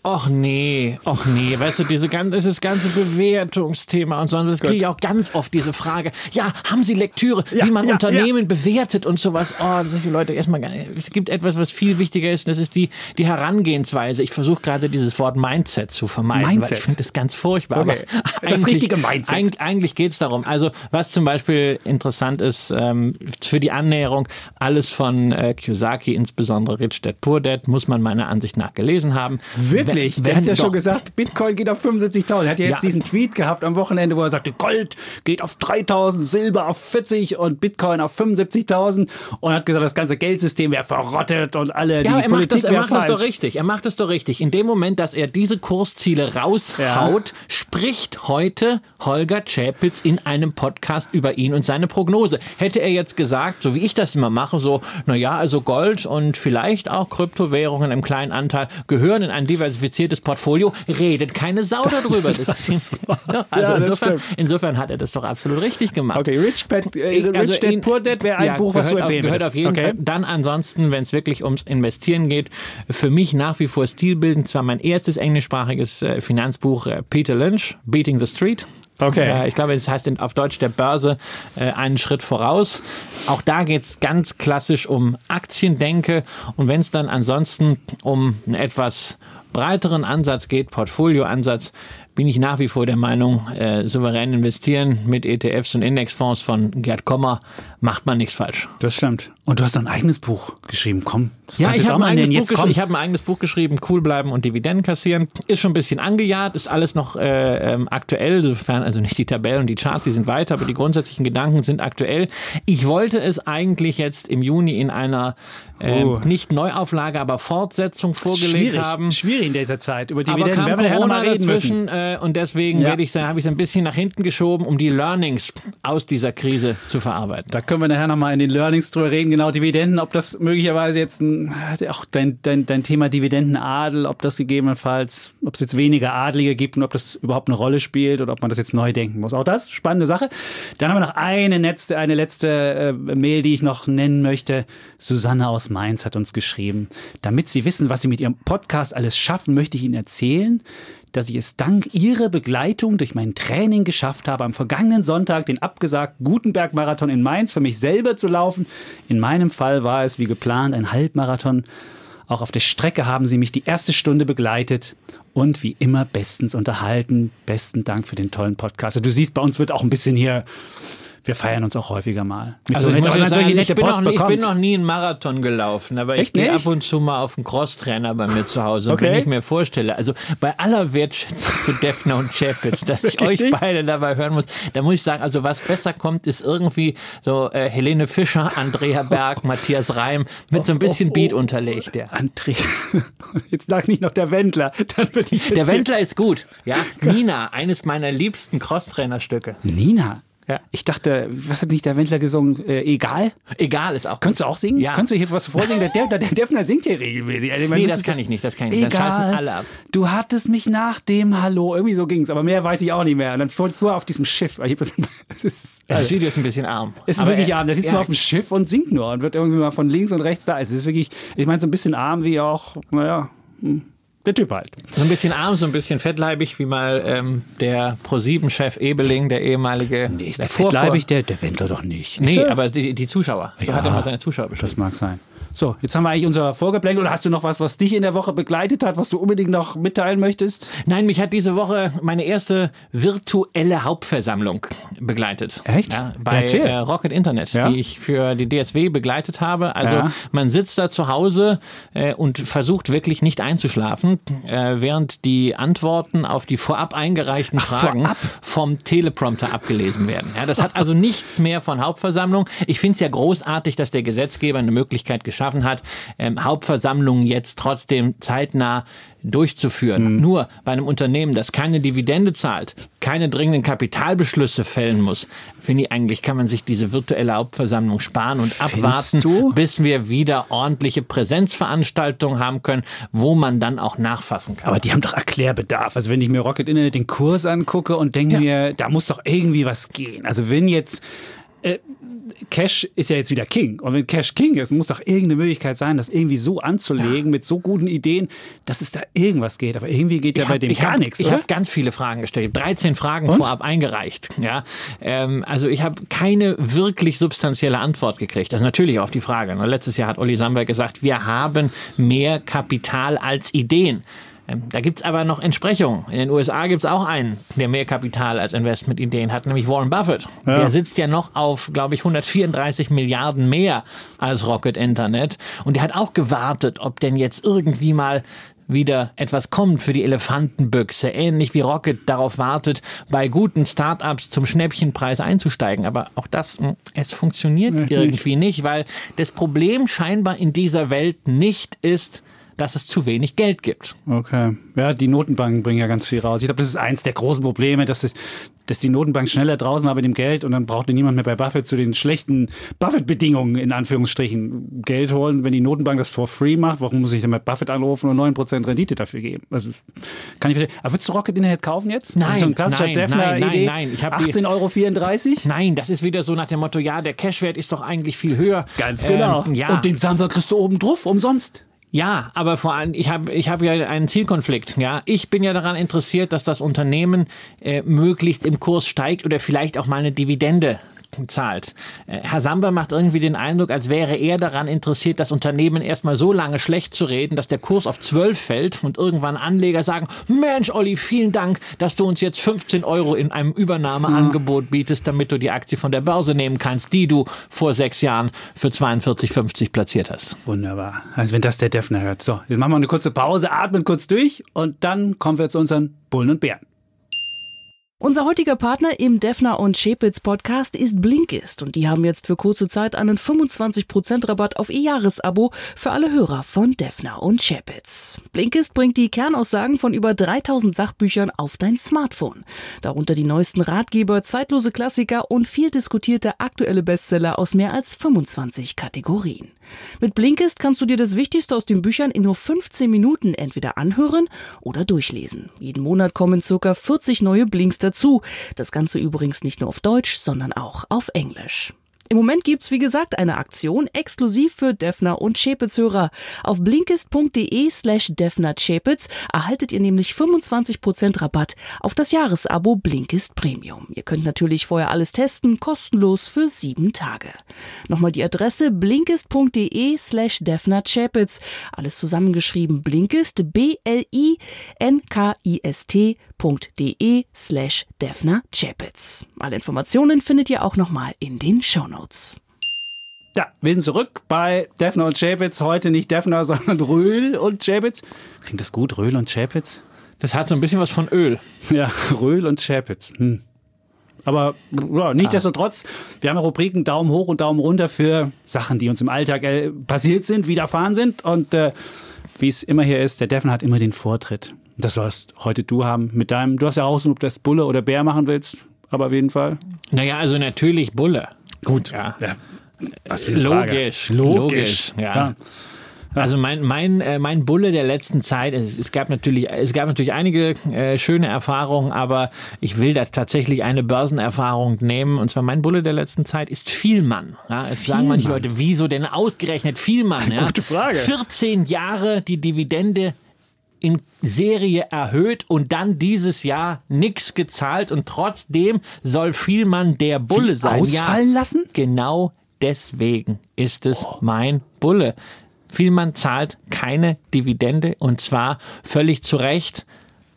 Och nee, och nee, weißt du, diese ganze, dieses ganze Bewertungsthema und so, das kriege ich auch ganz oft diese Frage, ja, haben Sie Lektüre, ja, wie man ja, Unternehmen ja. bewertet und sowas? Oh, solche Leute erstmal. Es gibt etwas, was viel wichtiger ist, das ist die, die Herangehensweise. Ich versuche gerade dieses Wort Mindset zu vermeiden, Mindset. weil ich finde das ganz furchtbar. Okay. Aber das richtige Mindset. Eigentlich, eigentlich geht es darum. Also, was zum Beispiel interessant ist, ähm, für die Annäherung, alles von äh, Kiyosaki, insbesondere Rich Dad Poor Dad, muss man meiner Ansicht nach gelesen haben. Wirklich? Ehrlich, der hat ja schon gesagt, Bitcoin geht auf 75.000. Er hat ja jetzt ja. diesen Tweet gehabt am Wochenende, wo er sagte, Gold geht auf 3.000, Silber auf 40 und Bitcoin auf 75.000 und hat gesagt, das ganze Geldsystem wäre verrottet und alle ja, die er Politik macht das, Er macht falsch. das doch richtig. Er macht es doch richtig. In dem Moment, dass er diese Kursziele raushaut, ja. spricht heute Holger Chapitz in einem Podcast über ihn und seine Prognose. Hätte er jetzt gesagt, so wie ich das immer mache, so, naja, also Gold und vielleicht auch Kryptowährungen im kleinen Anteil gehören in ein diversifiziertes diversifiziertes Portfolio, redet keine Sau darüber. Das, das ist, also ja, insofern, insofern, hat er das doch absolut richtig gemacht. Okay, Rich Dad, äh, also Rich Dad Poor Dad wäre ein ja, Buch, was du empfehlen gehört auf jeden okay. Fall. Dann ansonsten, wenn es wirklich ums Investieren geht, für mich nach wie vor stilbildend. Zwar mein erstes englischsprachiges äh, Finanzbuch äh, Peter Lynch, Beating the Street. Okay. Äh, ich glaube, es heißt auf Deutsch der Börse äh, einen Schritt voraus. Auch da geht es ganz klassisch um Aktiendenke. Und wenn es dann ansonsten um ein etwas breiteren Ansatz geht, Portfolioansatz, bin ich nach wie vor der Meinung, äh, souverän investieren mit ETFs und Indexfonds von Gerd Kommer macht man nichts falsch. Das stimmt. Und du hast ein eigenes Buch geschrieben. Komm, das Ja, kannst ich habe ein, eigenes. Buch geschrieben. ich hab ein eigenes Buch geschrieben, Cool bleiben und Dividenden kassieren. Ist schon ein bisschen angejahrt, ist alles noch äh, ähm, aktuell, sofern also nicht die Tabellen und die Charts, die sind weiter, aber die grundsätzlichen Gedanken sind aktuell. Ich wollte es eigentlich jetzt im Juni in einer ähm, Oh. nicht Neuauflage, aber Fortsetzung vorgelegt schwierig, haben. schwierig in dieser Zeit. Über Aber Dividenden kam werden wir Corona mal reden müssen. dazwischen äh, und deswegen Ja. habe ich es ein bisschen nach hinten geschoben, um die Learnings aus dieser Krise zu verarbeiten. Da können wir nachher nochmal in den Learnings drüber reden, genau Dividenden, ob das möglicherweise jetzt ein, auch dein, dein, dein Thema Dividendenadel, ob das gegebenenfalls, ob es jetzt weniger Adlige gibt und ob das überhaupt eine Rolle spielt oder ob man das jetzt neu denken muss. Auch das, spannende Sache. Dann haben wir noch eine letzte, eine letzte äh, Mail, die ich noch nennen möchte. Susanne aus Mainz hat uns geschrieben. Damit Sie wissen, was Sie mit Ihrem Podcast alles schaffen, möchte ich Ihnen erzählen, dass ich es dank Ihrer Begleitung durch mein Training geschafft habe, am vergangenen Sonntag den abgesagten Gutenberg-Marathon in Mainz für mich selber zu laufen. In meinem Fall war es wie geplant ein Halbmarathon. Auch auf der Strecke haben Sie mich die erste Stunde begleitet und wie immer bestens unterhalten. Besten Dank für den tollen Podcast. Also Du siehst, bei uns wird auch ein bisschen hier, wir feiern uns auch häufiger mal. Mit Also so ich, nett- muss wenn man jetzt solche sagen, ich, nette bin Post noch, nie- ich bin noch nie einen Marathon gelaufen, aber Echt ich gehe ab und zu mal auf einen Crosstrainer bei mir zu Hause. Und Okay. wenn ich mir vorstelle, also bei aller Wertschätzung für Defner und Chapitz, dass ich euch beide dabei hören muss, da muss ich sagen, also was besser kommt, ist irgendwie so äh, Helene Fischer, Andrea Berg, Matthias Reim mit so ein bisschen oh, oh. Beat unterlegt. Ja. André, jetzt sag nicht noch der Wendler. Dann bin ich Der Wendler ist gut. Ja, Nina, eines meiner liebsten Crosstrainer-Stücke. Nina. Ja. Ich dachte, was hat nicht der Wendler gesungen? Äh, egal? Egal ist auch. Könntest du auch singen? Ja. Kannst du hier was vorsingen? Der, der, der Defner singt hier regelmäßig. Also, Nee, das das kann ich nicht, das kann ich nicht. Dann schalten Egal. alle ab. Du hattest mich nach dem Hallo. Irgendwie so ging's. Aber mehr weiß ich auch nicht mehr. Und dann fuhr, fuhr er auf diesem Schiff. Das- Das ist, Das also, Video ist ein bisschen arm. es ist Aber wirklich er- arm. Der sitzt ja, nur auf dem Schiff und singt nur und wird irgendwie mal von links und rechts da. Es ist wirklich, ich meine, so ein bisschen arm wie auch, naja, hm, der Typ halt. So ein bisschen arm, so ein bisschen fettleibig, wie mal ähm, der Pro7-Chef Ebeling, der ehemalige. Nee, ist der Vorvor- fettleibig, der, der Wendler doch nicht. Nee, er? aber die, die Zuschauer. So Ja. hat er mal seine Zuschauer beschrieben. Das mag sein. So, jetzt haben wir eigentlich unser Vorgeplänkel. Oder hast du noch was, was dich in der Woche begleitet hat, was du unbedingt noch mitteilen möchtest? Nein, mich hat diese Woche meine erste virtuelle Hauptversammlung begleitet. Echt? Ja, bei äh, Rocket Internet, Ja. die ich für die DSW begleitet habe. Also Ja. man sitzt da zu Hause äh, und versucht wirklich nicht einzuschlafen, äh, während die Antworten auf die vorab eingereichten Fragen vorab? vom Teleprompter abgelesen werden. Ja, das hat also nichts mehr von Hauptversammlung. Ich finde es ja großartig, dass der Gesetzgeber eine Möglichkeit geschaffen hat, ähm, Hauptversammlungen jetzt trotzdem zeitnah durchzuführen. Nur bei einem Unternehmen, das keine Dividende zahlt, keine dringenden Kapitalbeschlüsse fällen muss, finde ich eigentlich, kann man sich diese virtuelle Hauptversammlung sparen und abwarten, du? bis wir wieder ordentliche Präsenzveranstaltungen haben können, wo man dann auch nachfassen kann. Aber die haben doch Erklärbedarf. Also wenn ich mir Rocket Internet den Kurs angucke und denke mir, da muss doch irgendwie was gehen. Also wenn jetzt äh, Cash ist ja jetzt wieder King. Und wenn Cash King ist, muss doch irgendeine Möglichkeit sein, das irgendwie so anzulegen, mit so guten Ideen, dass es da irgendwas geht. Aber irgendwie geht ja bei hab- dem ich gar hab- nichts. Ich habe ganz viele Fragen gestellt, 13 Fragen Und? vorab eingereicht. Ja, ähm, also ich habe keine wirklich substanzielle Antwort gekriegt. Also natürlich auf die Frage. ne, Letztes Jahr hat Olli Samberg gesagt, wir haben mehr Kapital als Ideen. Ähm, Da gibt's aber noch Entsprechungen. In den USA gibt's auch einen, der mehr Kapital als Investmentideen hat, nämlich Warren Buffett. Ja. Der sitzt ja noch auf, glaube ich, 134 Milliarden mehr als Rocket Internet. Und der hat auch gewartet, ob denn jetzt irgendwie mal wieder etwas kommt für die Elefantenbüchse, ähnlich wie Rocket darauf wartet, bei guten Startups zum Schnäppchenpreis einzusteigen. Aber auch das, mh, es funktioniert irgendwie nicht, weil das Problem scheinbar in dieser Welt nicht ist, dass es zu wenig Geld gibt. Okay. Ja, die Notenbanken bringen ja ganz viel raus. Ich glaube, das ist eins der großen Probleme, dass, es, dass die Notenbank schneller draußen war mit dem Geld und dann brauchte niemand mehr bei Buffett zu den schlechten Buffett-Bedingungen in Anführungsstrichen Geld holen. Wenn die Notenbank das for free macht, warum muss ich dann bei Buffett anrufen und 9% Rendite dafür geben? Also, kann ich verstehen. Aber würdest du Rocket Internet kaufen jetzt? das ist so ein Nein, klassischer nein, Defner-Idee. nein, nein, ich hab die- 18,34 Euro? Nein, das ist wieder so nach dem Motto, ja, der Cashwert ist doch eigentlich viel höher. Ganz genau. Ähm, ja. Und den Samwer kriegst du oben drauf, umsonst. Ja, aber vor allem, ich habe ich hab ja einen Zielkonflikt. Ja, ich bin ja daran interessiert, dass das Unternehmen äh, möglichst im Kurs steigt oder vielleicht auch mal eine Dividende zahlt. Äh, Herr Samba macht irgendwie den Eindruck, als wäre er daran interessiert, das Unternehmen erstmal so lange schlecht zu reden, dass der Kurs auf 12 fällt und irgendwann Anleger sagen, Mensch, Olli, vielen Dank, dass du uns jetzt 15 Euro in einem Übernahmeangebot bietest, damit du die Aktie von der Börse nehmen kannst, die du vor sechs Jahren für 42,50 platziert hast. Wunderbar. Also wenn das der Defner hört. So, jetzt machen wir eine kurze Pause, atmen kurz durch und dann kommen wir zu unseren Bullen und Bären. Unser heutiger Partner im Defner und Schepitz Podcast ist Blinkist und die haben jetzt für kurze Zeit einen 25% Rabatt auf ihr Jahresabo für alle Hörer von Defner und Schepitz. Blinkist bringt die Kernaussagen von über 3000 Sachbüchern auf dein Smartphone. Darunter die neuesten Ratgeber, zeitlose Klassiker und viel diskutierte aktuelle Bestseller aus mehr als 25 Kategorien. Mit Blinkist kannst du dir das Wichtigste aus den Büchern in nur 15 Minuten entweder anhören oder durchlesen. Jeden Monat kommen circa 40 neue Blinks dazu. Das Ganze übrigens nicht nur auf Deutsch, sondern auch auf Englisch. Im Moment gibt's wie gesagt eine Aktion exklusiv für Defner und Chepitz-Hörer. Auf blinkist.de slash Defner Chepitz erhaltet ihr nämlich 25% Rabatt auf das Jahresabo Blinkist Premium. Ihr könnt natürlich vorher alles testen, kostenlos für sieben Tage. Nochmal die Adresse blinkist.de slash Defner Chepitz. Alles zusammengeschrieben Blinkist, B-L-I-N-K-I-S-T www.de slash Defner Chapitz. Alle Informationen findet ihr auch nochmal in den Shownotes. Ja, wir sind zurück bei Defner und Chapitz. Heute nicht Defner, sondern Röhl und Chapitz. Klingt das gut, Röhl und Chapitz? Das hat so ein bisschen was von Öl. Ja, Röhl und Chapitz. Hm. Aber ja, nichtsdestotrotz, wir haben Rubriken Daumen hoch und Daumen runter für Sachen, die uns im Alltag äh, passiert sind, widerfahren sind. Und äh, wie es immer hier ist, der Defner hat immer den Vortritt. Das sollst heute du haben mit deinem. Du hast ja raus, ob du das Bulle oder Bär machen willst, aber auf jeden Fall. Naja, also natürlich Bulle. Gut. Ja. ja. Was für eine Logisch. Frage. Logisch. Ja. ja. Also mein, mein, äh, mein Bulle der letzten Zeit, es, es gab natürlich, es gab natürlich einige äh, schöne Erfahrungen, aber ich will da tatsächlich eine Börsenerfahrung nehmen. Und zwar mein Bulle der letzten Zeit ist Vielmann. Ja, es sagen manche Leute, wieso denn ausgerechnet Vielmann? Ja? Gute Frage. 14 Jahre die Dividende in Serie erhöht und dann dieses Jahr nichts gezahlt und trotzdem soll Vielmann der Bulle Wie sein. Ausfallen ja, lassen? Genau deswegen ist es oh. mein Bulle. Vielmann zahlt keine Dividende und zwar völlig zu Recht.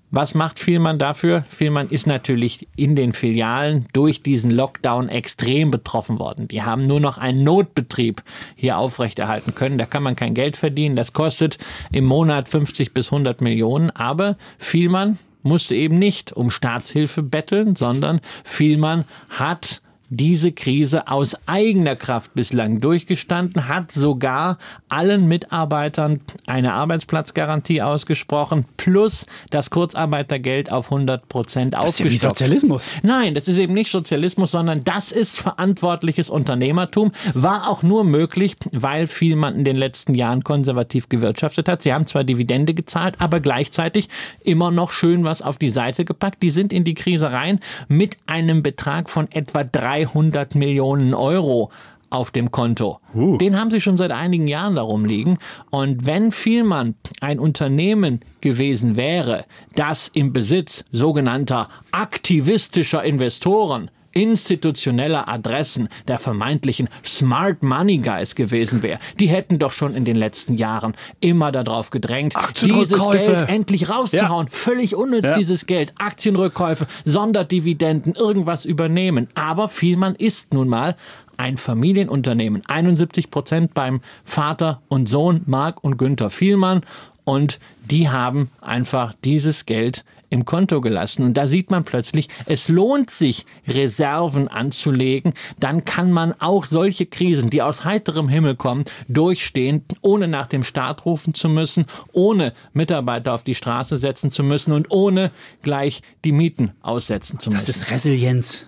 Was macht Vielmann dafür? Vielmann ist natürlich in den Filialen durch diesen Lockdown extrem betroffen worden. Die haben nur noch einen Notbetrieb hier aufrechterhalten können. Da kann man kein Geld verdienen. Das kostet im Monat 50 bis 100 Millionen. Aber Vielmann musste eben nicht um Staatshilfe betteln, sondern Vielmann hat diese Krise aus eigener Kraft bislang durchgestanden, hat sogar allen Mitarbeitern eine Arbeitsplatzgarantie ausgesprochen, plus das Kurzarbeitergeld auf 100 Prozent aufgestockt. Das ist ja wie Sozialismus. Nein, das ist eben nicht Sozialismus, sondern das ist verantwortliches Unternehmertum, war auch nur möglich, weil Vielmann in den letzten Jahren konservativ gewirtschaftet hat. Sie haben zwar Dividende gezahlt, aber gleichzeitig immer noch schön was auf die Seite gepackt. Die sind in die Krise rein mit einem Betrag von etwa drei 300 Millionen Euro auf dem Konto. Uh. Den haben sie schon seit einigen Jahren darum liegen. Und wenn Vielmann ein Unternehmen gewesen wäre, das im Besitz sogenannter aktivistischer Investoren institutioneller Adressen der vermeintlichen Smart Money Guys gewesen wäre. Die hätten doch schon in den letzten Jahren immer darauf gedrängt, dieses Geld endlich rauszuhauen. Ja. Völlig unnütz ja. dieses Geld. Aktienrückkäufe, Sonderdividenden, irgendwas übernehmen. Aber Vielmann ist nun mal ein Familienunternehmen. 71 Prozent beim Vater und Sohn Marc und Günther Vielmann. Und die haben einfach dieses Geld im Konto gelassen. Und da sieht man plötzlich, es lohnt sich, Reserven anzulegen. Dann kann man auch solche Krisen, die aus heiterem Himmel kommen, durchstehen, ohne nach dem Staat rufen zu müssen, ohne Mitarbeiter auf die Straße setzen zu müssen und ohne gleich die Mieten aussetzen zu müssen. Das ist Resilienz.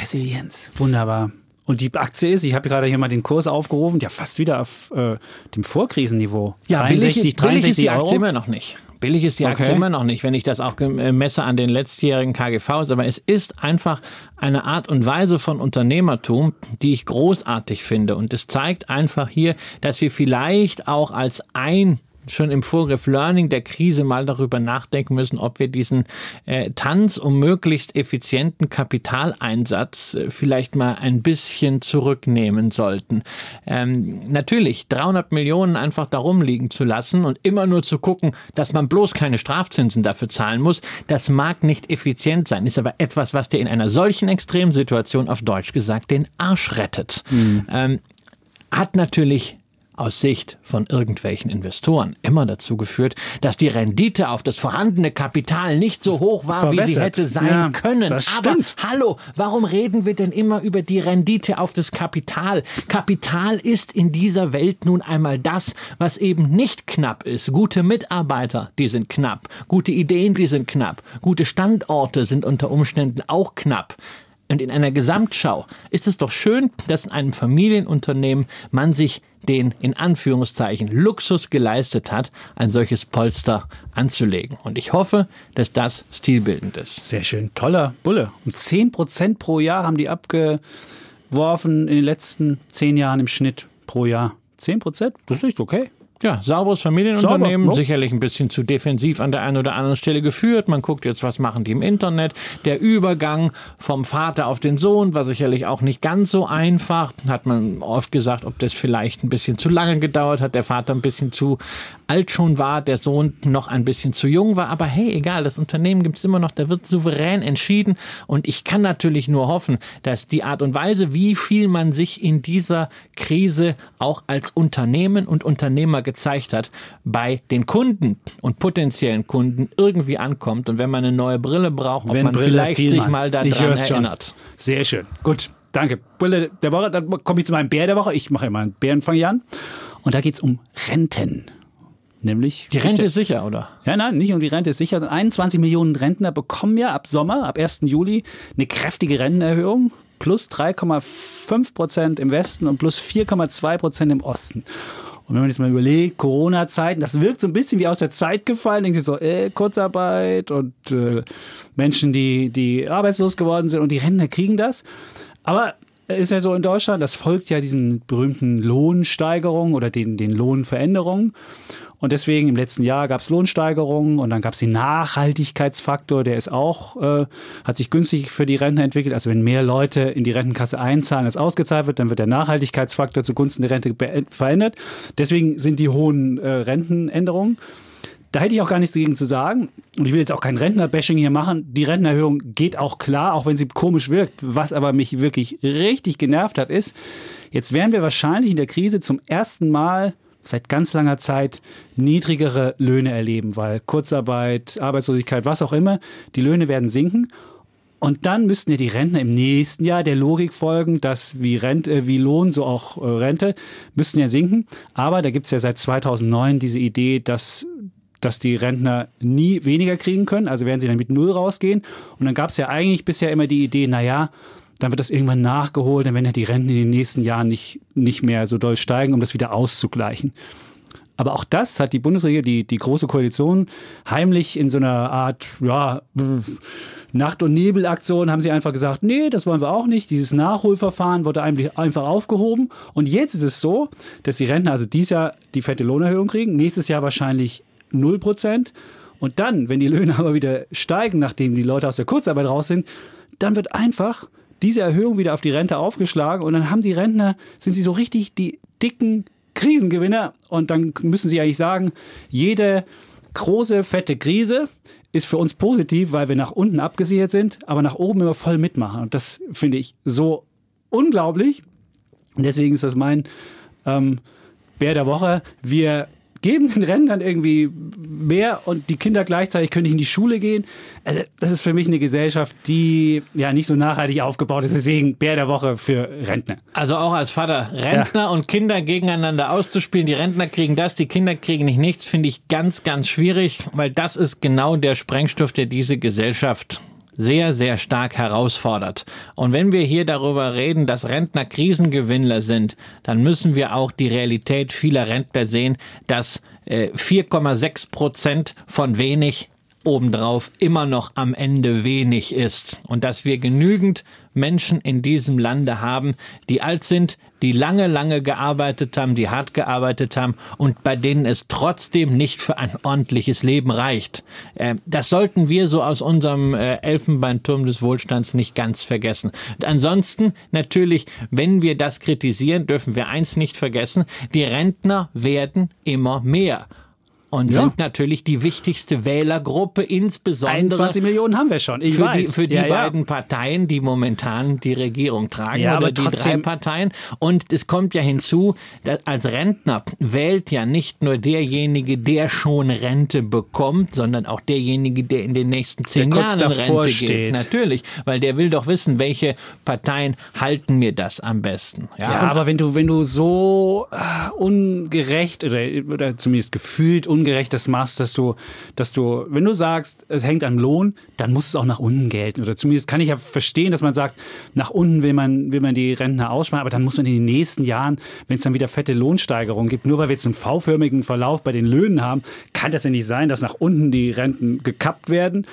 Resilienz. Wunderbar. Und die Aktie ist, ich habe gerade hier mal den Kurs aufgerufen, ja fast wieder auf äh, dem Vorkrisenniveau. Ja, 63, billig, 63 billig ist die Aktie immer noch nicht. Billig ist die Aktie okay. immer noch nicht, wenn ich das auch äh, messe an den letztjährigen KGVs. Aber es ist einfach eine Art und Weise von Unternehmertum, die ich großartig finde. Und es zeigt einfach hier, dass wir vielleicht auch als ein schon im Vorgriff Learning der Krise mal darüber nachdenken müssen, ob wir diesen äh, Tanz um möglichst effizienten Kapitaleinsatz äh, vielleicht mal ein bisschen zurücknehmen sollten. Ähm, natürlich, 300 Millionen einfach darum liegen zu lassen und immer nur zu gucken, dass man bloß keine Strafzinsen dafür zahlen muss, das mag nicht effizient sein, ist aber etwas, was dir in einer solchen Extremsituation auf Deutsch gesagt den Arsch rettet. Mhm. Ähm, hat natürlich aus Sicht von irgendwelchen Investoren immer dazu geführt, dass die Rendite auf das vorhandene Kapital nicht so hoch war, Verwässert. wie sie hätte sein ja, können. Aber stimmt. hallo, warum reden wir denn immer über die Rendite auf das Kapital? Kapital ist in dieser Welt nun einmal das, was eben nicht knapp ist. Gute Mitarbeiter, die sind knapp. Gute Ideen, die sind knapp. Gute Standorte sind unter Umständen auch knapp. Und in einer Gesamtschau ist es doch schön, dass in einem Familienunternehmen man sich den in Anführungszeichen Luxus geleistet hat, ein solches Polster anzulegen. Und ich hoffe, dass das stilbildend ist. Sehr schön, toller Bulle. Und 10 Prozent pro Jahr haben die abgeworfen in den letzten zehn Jahren im Schnitt pro Jahr. 10 Prozent? Das ist nicht okay. Ja, sauberes Familienunternehmen, Sauber, sicherlich ein bisschen zu defensiv an der einen oder anderen Stelle geführt. Man guckt jetzt, was machen die im Internet. Der Übergang vom Vater auf den Sohn war sicherlich auch nicht ganz so einfach. Hat man oft gesagt, ob das vielleicht ein bisschen zu lange gedauert hat, der Vater ein bisschen zu alt schon war, der Sohn noch ein bisschen zu jung war. Aber hey, egal, das Unternehmen gibt es immer noch, da wird souverän entschieden. Und ich kann natürlich nur hoffen, dass die Art und Weise, wie viel man sich in dieser Krise auch als Unternehmen und Unternehmer gezeigt hat, bei den Kunden und potenziellen Kunden irgendwie ankommt. Und wenn man eine neue Brille braucht, ob wenn man Brille vielleicht sich mal daran erinnert. Sehr schön. Gut, danke. Brille der Woche, dann komme ich zu meinem Bär der Woche. Ich mache immer einen Bärenfang hier an. Und da geht es um Renten. Nämlich. Die Rente ist sicher, oder? Ja, nein, nicht nur die Rente ist sicher. 21 Millionen Rentner bekommen ja ab Sommer, ab 1. Juli, eine kräftige Rentenerhöhung. Plus 3,5 Prozent im Westen und plus 4,2 Prozent im Osten. Und wenn man jetzt mal überlegt, Corona-Zeiten, das wirkt so ein bisschen wie aus der Zeit gefallen. Denken Sie so, äh, Kurzarbeit und äh, Menschen, die, die arbeitslos geworden sind und die Rentner kriegen das. Aber ist ja so in Deutschland, das folgt ja diesen berühmten Lohnsteigerungen oder den, den Lohnveränderungen. Und deswegen im letzten Jahr gab es Lohnsteigerungen und dann gab es den Nachhaltigkeitsfaktor, der ist auch, äh, hat sich günstig für die Rentner entwickelt. Also wenn mehr Leute in die Rentenkasse einzahlen, als ausgezahlt wird, dann wird der Nachhaltigkeitsfaktor zugunsten der Rente verändert. Deswegen sind die hohen äh, Rentenänderungen. Da hätte ich auch gar nichts dagegen zu sagen. Und ich will jetzt auch kein Rentner-Bashing hier machen. Die Rentenerhöhung geht auch klar, auch wenn sie komisch wirkt. Was aber mich wirklich richtig genervt hat, ist, jetzt werden wir wahrscheinlich in der Krise zum ersten Mal seit ganz langer Zeit niedrigere Löhne erleben, weil Kurzarbeit, Arbeitslosigkeit, was auch immer, die Löhne werden sinken. Und dann müssten ja die Rentner im nächsten Jahr der Logik folgen, dass wie, Rente, äh, wie Lohn, so auch äh, Rente, müssten ja sinken. Aber da gibt es ja seit 2009 diese Idee, dass, dass die Rentner nie weniger kriegen können. Also werden sie dann mit Null rausgehen. Und dann gab es ja eigentlich bisher immer die Idee, naja, dann wird das irgendwann nachgeholt, dann werden ja die Renten in den nächsten Jahren nicht, nicht mehr so doll steigen, um das wieder auszugleichen. Aber auch das hat die Bundesregierung, die, die Große Koalition, heimlich in so einer Art ja, Nacht- und Nebelaktion haben sie einfach gesagt, nee, das wollen wir auch nicht. Dieses Nachholverfahren wurde einfach aufgehoben. Und jetzt ist es so, dass die Rentner also dieses Jahr die fette Lohnerhöhung kriegen, nächstes Jahr wahrscheinlich 0 Prozent. Und dann, wenn die Löhne aber wieder steigen, nachdem die Leute aus der Kurzarbeit raus sind, dann wird einfach diese Erhöhung wieder auf die Rente aufgeschlagen und dann haben die Rentner, sind sie so richtig die dicken Krisengewinner und dann müssen sie eigentlich sagen, jede große, fette Krise ist für uns positiv, weil wir nach unten abgesichert sind, aber nach oben immer voll mitmachen. Und das finde ich so unglaublich. Und deswegen ist das mein ähm, Bär der Woche. Wir geben den Rentnern irgendwie mehr und die Kinder gleichzeitig können nicht in die Schule gehen. Also das ist für mich eine Gesellschaft, die ja nicht so nachhaltig aufgebaut ist. Deswegen Bär der Woche für Rentner. Also auch als Vater, Rentner ja. und Kinder gegeneinander auszuspielen. Die Rentner kriegen das, die Kinder kriegen nicht nichts, finde ich ganz, ganz schwierig, weil das ist genau der Sprengstoff, der diese Gesellschaft sehr, sehr stark herausfordert. Und wenn wir hier darüber reden, dass Rentner Krisengewinnler sind, dann müssen wir auch die Realität vieler Rentner sehen, dass 4,6 äh, Prozent von wenig obendrauf immer noch am Ende wenig ist und dass wir genügend Menschen in diesem Lande haben, die alt sind, die lange, lange gearbeitet haben, die hart gearbeitet haben und bei denen es trotzdem nicht für ein ordentliches Leben reicht. Äh, das sollten wir so aus unserem äh, Elfenbeinturm des Wohlstands nicht ganz vergessen. Und ansonsten natürlich, wenn wir das kritisieren, dürfen wir eins nicht vergessen, die Rentner werden immer mehr und ja. sind natürlich die wichtigste Wählergruppe, insbesondere. 21 Millionen haben wir schon, ich für weiß. Die, für die ja, beiden ja. Parteien, die momentan die Regierung tragen, ja, oder die drei Parteien. Und es kommt ja hinzu, als Rentner wählt ja nicht nur derjenige, der schon Rente bekommt, sondern auch derjenige, der in den nächsten zehn der Jahren Rente steht. geht. Natürlich, weil der will doch wissen, welche Parteien halten mir das am besten. Ja, aber wenn du, wenn du so uh, ungerecht oder, oder zumindest gefühlt ungerecht ungerecht das machst, dass du, dass du, wenn du sagst, es hängt am Lohn, dann muss es auch nach unten gelten. Oder zumindest kann ich ja verstehen, dass man sagt, nach unten will man, will man die Rentner aussparen, aber dann muss man in den nächsten Jahren, wenn es dann wieder fette Lohnsteigerungen gibt, nur weil wir jetzt einen V-förmigen Verlauf bei den Löhnen haben, kann das ja nicht sein, dass nach unten die Renten gekappt werden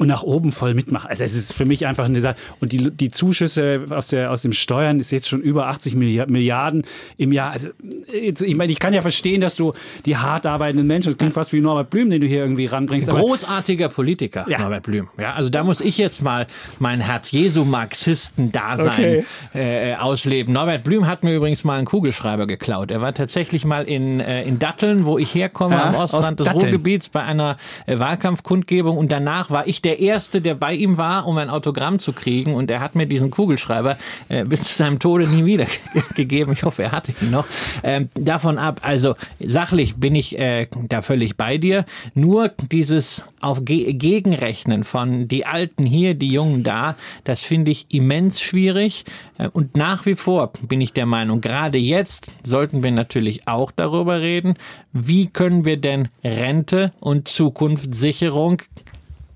und nach oben voll mitmachen. Also es ist für mich einfach eine Sache. Und die, die Zuschüsse aus, der, aus dem Steuern ist jetzt schon über 80 Milliarden im Jahr. Also jetzt, ich meine, ich kann ja verstehen, dass du die hart arbeitenden Menschen, das klingt fast wie Norbert Blüm, den du hier irgendwie ranbringst. Großartiger Politiker, ja. Norbert Blüm. Ja, also da muss ich jetzt mal mein Herz-Jesu-Marxisten-Dasein Okay. äh, ausleben. Norbert Blüm hat mir übrigens mal einen Kugelschreiber geklaut. Er war tatsächlich mal in, äh, in Datteln, wo ich herkomme, Ja, am Ostrand des Datteln. Ruhrgebiets, bei einer äh, Wahlkampfkundgebung und danach war ich der Erste, der bei ihm war, um ein Autogramm zu kriegen und er hat mir diesen Kugelschreiber äh, bis zu seinem Tode nie wieder gegeben. Ich hoffe, er hatte ihn noch. Ähm, davon ab, also sachlich bin ich äh, da völlig bei dir. Nur dieses auf Ge Gegenrechnen von die Alten hier, die Jungen da, das finde ich immens schwierig. Äh, Und nach wie vor bin ich der Meinung, gerade jetzt sollten wir natürlich auch darüber reden, wie können wir denn Rente und Zukunftssicherung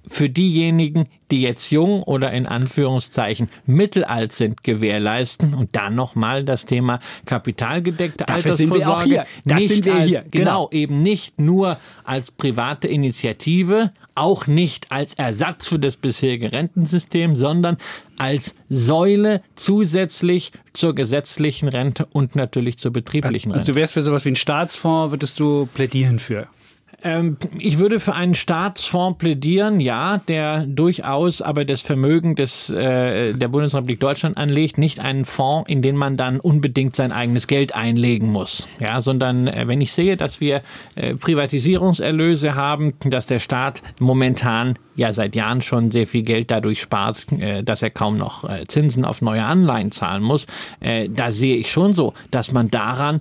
für diejenigen, die jetzt jung oder in Anführungszeichen mittelalt sind, gewährleisten und dann nochmal das Thema kapitalgedeckte Dafür sind wir auch Altersvorsorge. hier. Das nicht sind wir als, hier. Genau, Genau. eben nicht nur als private Initiative, auch nicht als Ersatz für das bisherige Rentensystem, sondern als Säule zusätzlich zur gesetzlichen Rente und natürlich zur betrieblichen Also Rente. du wärst für sowas wie einen Staatsfonds, würdest du plädieren für? Ähm, ich würde für einen Staatsfonds plädieren, ja, der durchaus aber das Vermögen des, äh, der Bundesrepublik Deutschland anlegt, nicht einen Fonds, in den man dann unbedingt sein eigenes Geld einlegen muss. Ja, sondern äh, wenn ich sehe, dass wir äh, Privatisierungserlöse haben, dass der Staat momentan ja seit Jahren schon sehr viel Geld dadurch spart, äh, dass er kaum noch äh, Zinsen auf neue Anleihen zahlen muss, äh, da sehe ich schon so, dass man daran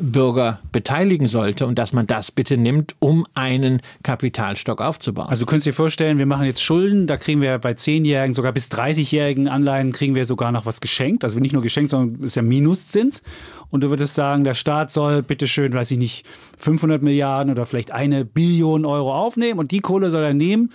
Bürger beteiligen sollte und dass man das bitte nimmt, um einen Kapitalstock aufzubauen. Also du könntest dir vorstellen, wir machen jetzt Schulden, da kriegen wir bei 10-jährigen, sogar bis 30-jährigen Anleihen kriegen wir sogar noch was geschenkt. Also nicht nur geschenkt, sondern es ist ja Minuszins. Und du würdest sagen, der Staat soll bitteschön, weiß ich nicht, 500 Milliarden oder vielleicht eine Billion Euro aufnehmen und die Kohle soll er nehmen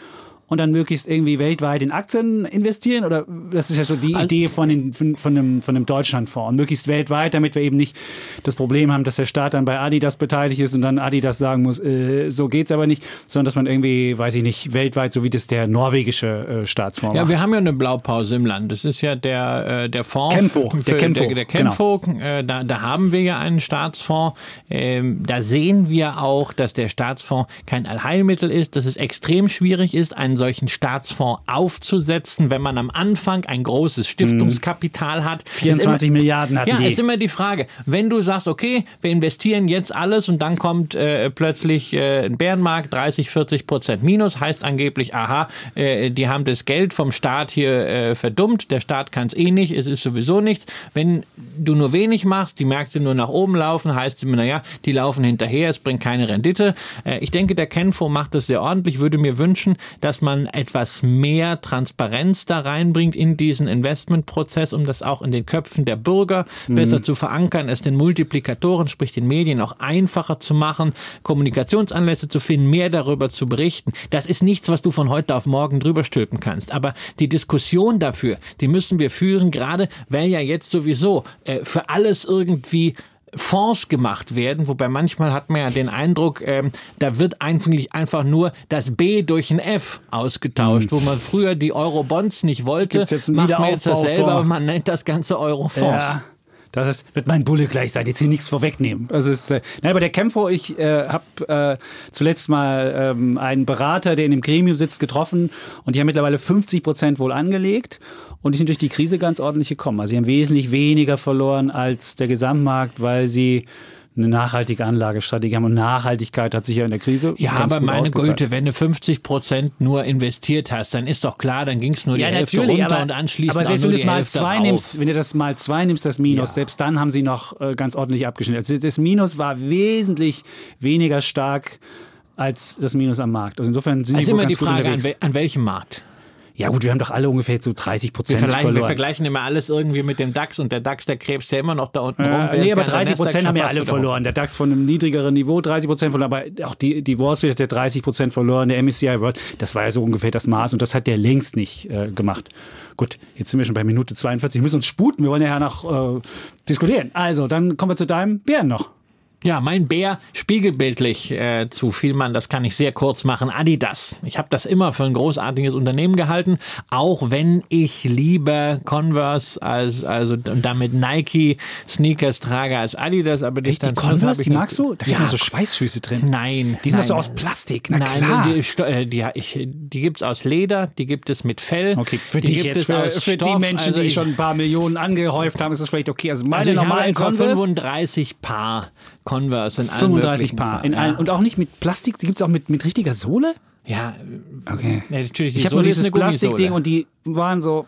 und dann möglichst irgendwie weltweit in Aktien investieren? Oder das ist ja so die Idee von, den, von, von, dem, von dem Deutschlandfonds. Und möglichst weltweit, damit wir eben nicht das Problem haben, dass der Staat dann bei Adidas beteiligt ist und dann Adidas sagen muss, äh, so geht's aber nicht, sondern dass man irgendwie, weiß ich nicht, weltweit, so wie das der norwegische äh, Staatsfonds Ja, macht. wir haben ja eine Blaupause im Land. Das ist ja der, äh, der Fonds. Kenfo, für- der Kenfo, Der, der Kenfo. Äh, da, da haben wir ja einen Staatsfonds. Ähm, da sehen wir auch, dass der Staatsfonds kein Allheilmittel ist, dass es extrem schwierig ist, einen solchen Staatsfonds aufzusetzen, wenn man am Anfang ein großes Stiftungskapital hat. Ist 24 immer- Milliarden hatten ja, die. ist immer die Frage, wenn du sagst, okay, wir investieren jetzt alles und dann kommt äh, plötzlich äh, ein Bärenmarkt, 30, 40 Prozent Minus, heißt angeblich, aha, äh, die haben das Geld vom Staat hier äh, verdummt, der Staat kann es eh nicht, es ist sowieso nichts. Wenn du nur wenig machst, die Märkte nur nach oben laufen, heißt es immer, naja, die laufen hinterher, es bringt keine Rendite. Äh, ich denke, der Kenfo macht das sehr ordentlich, würde mir wünschen, dass man etwas mehr Transparenz da reinbringt in diesen Investmentprozess, um das auch in den Köpfen der Bürger besser zu verankern, es den Multiplikatoren, sprich den Medien auch einfacher zu machen, Kommunikationsanlässe zu finden, mehr darüber zu berichten. Das ist nichts, was du von heute auf morgen drüber stülpen kannst. Aber die Diskussion dafür, die müssen wir führen, gerade weil ja jetzt sowieso äh, für alles irgendwie Fonds gemacht werden, wobei manchmal hat man ja den Eindruck, ähm, da wird eigentlich einfach nur das B durch ein F ausgetauscht, wo man früher die Euro-Bonds nicht wollte, Gibt's jetzt macht man jetzt vor. aber man nennt das Ganze Euro-Fonds. Ja. Das ist, wird mein Bulle gleich sein, jetzt hier nichts vorwegnehmen. Das ist, äh, nein, aber der Kämpfer, ich äh, habe äh, zuletzt mal ähm, einen Berater, der in dem Gremium sitzt, getroffen und die haben mittlerweile 50 Prozent wohl angelegt und die sind durch die Krise ganz ordentlich gekommen. Also sie haben wesentlich weniger verloren als der Gesamtmarkt, weil sie eine nachhaltige Anlagestrategie haben. Und Nachhaltigkeit hat sich ja in der Krise. Ja, aber meine ausgezahlt. Güte, wenn du 50 Prozent nur investiert hast, dann ist doch klar, dann ging es nur die Hälfte runter aber, und anschließend aber selbst wenn du das mal zwei rauf. nimmst, wenn du das mal zwei nimmst, das Minus, Ja. selbst dann haben sie noch äh, ganz ordentlich abgeschnitten. Also das Minus war wesentlich weniger stark als das Minus am Markt. Also insofern sind Also die immer die Frage, an, wel an welchem Markt? Ja gut, wir haben doch alle ungefähr so 30 Wir Prozent vergleichen, wir verloren. vergleichen immer alles irgendwie mit dem DAX und der DAX, der krebst ja immer noch da unten rum. Äh, während- nee, aber während der 30 Prozent haben ja alle verloren. Der DAX von einem niedrigeren Niveau 30 Prozent verloren, aber auch die, die Wall Street hat ja 30 Prozent verloren, der MSCI World, das war ja so ungefähr das Maß und das hat der längst nicht äh, gemacht. Gut, jetzt sind wir schon bei Minute 42, wir müssen uns sputen, wir wollen ja noch äh, diskutieren. Also, dann kommen wir zu deinem Bären noch. Ja, mein Bär spiegelbildlich äh, zu Vielmann, das kann ich sehr kurz machen. Adidas. Ich habe das immer für ein großartiges Unternehmen gehalten, auch wenn ich lieber Converse als also und damit Nike Sneakers trage als Adidas, aber Die Distanz Converse, habe ich die magst du? Da ja, haben so Schweißfüße drin. Nein, Die sind nein, doch so aus Plastik, na Nein, klar. die, äh, die, ich, die gibt's aus Leder, die gibt es mit Fell. Okay, für die dich jetzt, für, für die Stoff. Menschen, Also die ich- schon ein paar Millionen angehäuft haben, ist das vielleicht okay. Also meine Also normalen Converse, 35 Paar Converse in allen 35 möglichen Paar. Farben, In ja. allen, und auch nicht mit Plastik, die gibt es auch mit, mit richtiger Sohle? Ja, Okay. ja, natürlich. Die Ich habe nur dieses. Plastikding und die waren so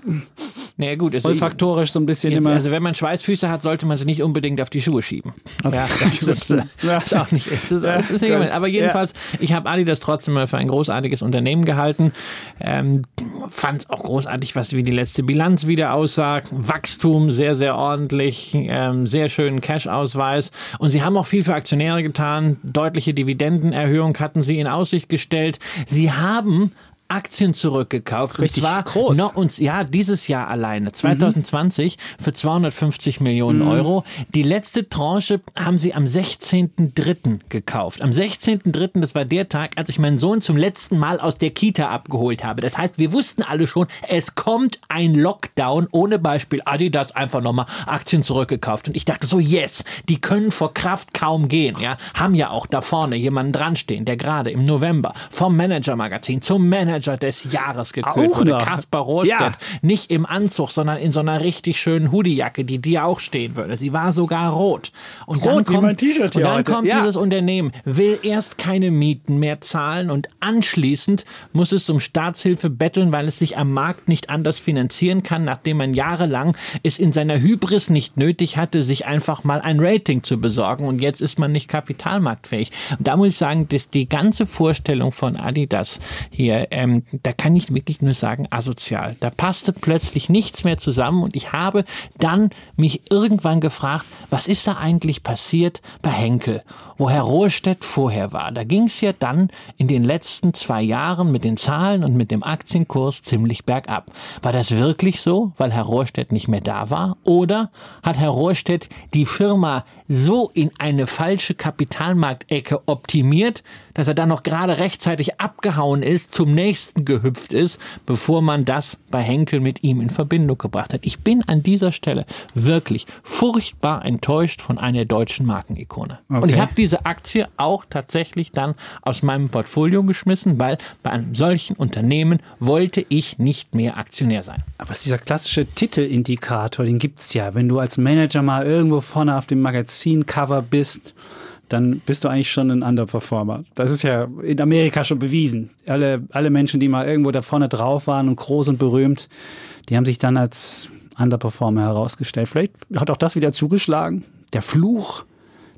Naja, gut, es olfaktorisch so ein bisschen Jetzt, immer. also wenn man Schweißfüße hat, sollte man sie nicht unbedingt auf die Schuhe schieben. Ja, das ist, äh, ist auch nicht. Es ist, es ist nicht. Aber jedenfalls, ich habe Adidas trotzdem mal für ein großartiges Unternehmen gehalten. Ähm, Fand es auch großartig, was wie die letzte Bilanz wieder aussah. Wachstum sehr, sehr ordentlich, ähm, sehr schönen Cash-Ausweis. Und sie haben auch viel für Aktionäre getan. Deutliche Dividendenerhöhung hatten sie in Aussicht gestellt. Sie haben Aktien zurückgekauft. Richtig und zwar groß. noch uns ja dieses Jahr alleine 2020 für 250 Millionen Euro. Die letzte Tranche haben sie am 16.03. gekauft. Am 16.03. das war der Tag, als ich meinen Sohn zum letzten Mal aus der Kita abgeholt habe. Das heißt, wir wussten alle schon, es kommt ein Lockdown ohne Beispiel Adidas einfach nochmal Aktien zurückgekauft und ich dachte so yes, die können vor Kraft kaum gehen, ja, haben ja auch da vorne jemanden dran stehen, der gerade im November vom Manager Magazin zum Manager des Jahres gekürt Auch wurde. noch. Kaspar Rohrstedt, Ja. nicht im Anzug, sondern in so einer richtig schönen Hoodiejacke, die dir auch stehen würde. Sie war sogar rot. Und dann Rot, wie kommt, mein T-Shirt hier und dann heute. kommt Ja. dieses Unternehmen, will erst keine Mieten mehr zahlen und anschließend muss es um Staatshilfe betteln, weil es sich am Markt nicht anders finanzieren kann, nachdem man jahrelang es in seiner Hybris nicht nötig hatte, sich einfach mal ein Rating zu besorgen und jetzt ist man nicht kapitalmarktfähig. Und da muss ich sagen, dass die ganze Vorstellung von Adidas hier, ähm, da kann ich wirklich nur sagen, asozial. Da passte plötzlich nichts mehr zusammen und ich habe dann mich irgendwann gefragt, was ist da eigentlich passiert bei Henkel, wo Herr Rohrstedt vorher war. Da ging es ja dann in den letzten zwei Jahren mit den Zahlen und mit dem Aktienkurs ziemlich bergab. War das wirklich so, weil Herr Rohrstedt nicht mehr da war? Oder hat Herr Rohrstedt die Firma so in eine falsche Kapitalmarktecke optimiert, dass er dann noch gerade rechtzeitig abgehauen ist, zum nächsten gehüpft ist, bevor man das bei Henkel mit ihm in Verbindung gebracht hat. Ich bin an dieser Stelle wirklich furchtbar enttäuscht von einer deutschen Markenikone. Und ich Okay. habe diese Aktie auch tatsächlich dann aus meinem Portfolio geschmissen, weil bei einem solchen Unternehmen wollte ich nicht mehr Aktionär sein. Aber es ist dieser klassische Titelindikator, den gibt's ja. Wenn du als Manager mal irgendwo vorne auf dem Magazincover bist, dann bist du eigentlich schon ein Underperformer. Das ist ja in Amerika schon bewiesen. Alle, alle Menschen, die mal irgendwo da vorne drauf waren und groß und berühmt, die haben sich dann als Underperformer herausgestellt. Vielleicht hat auch das wieder zugeschlagen. Der Fluch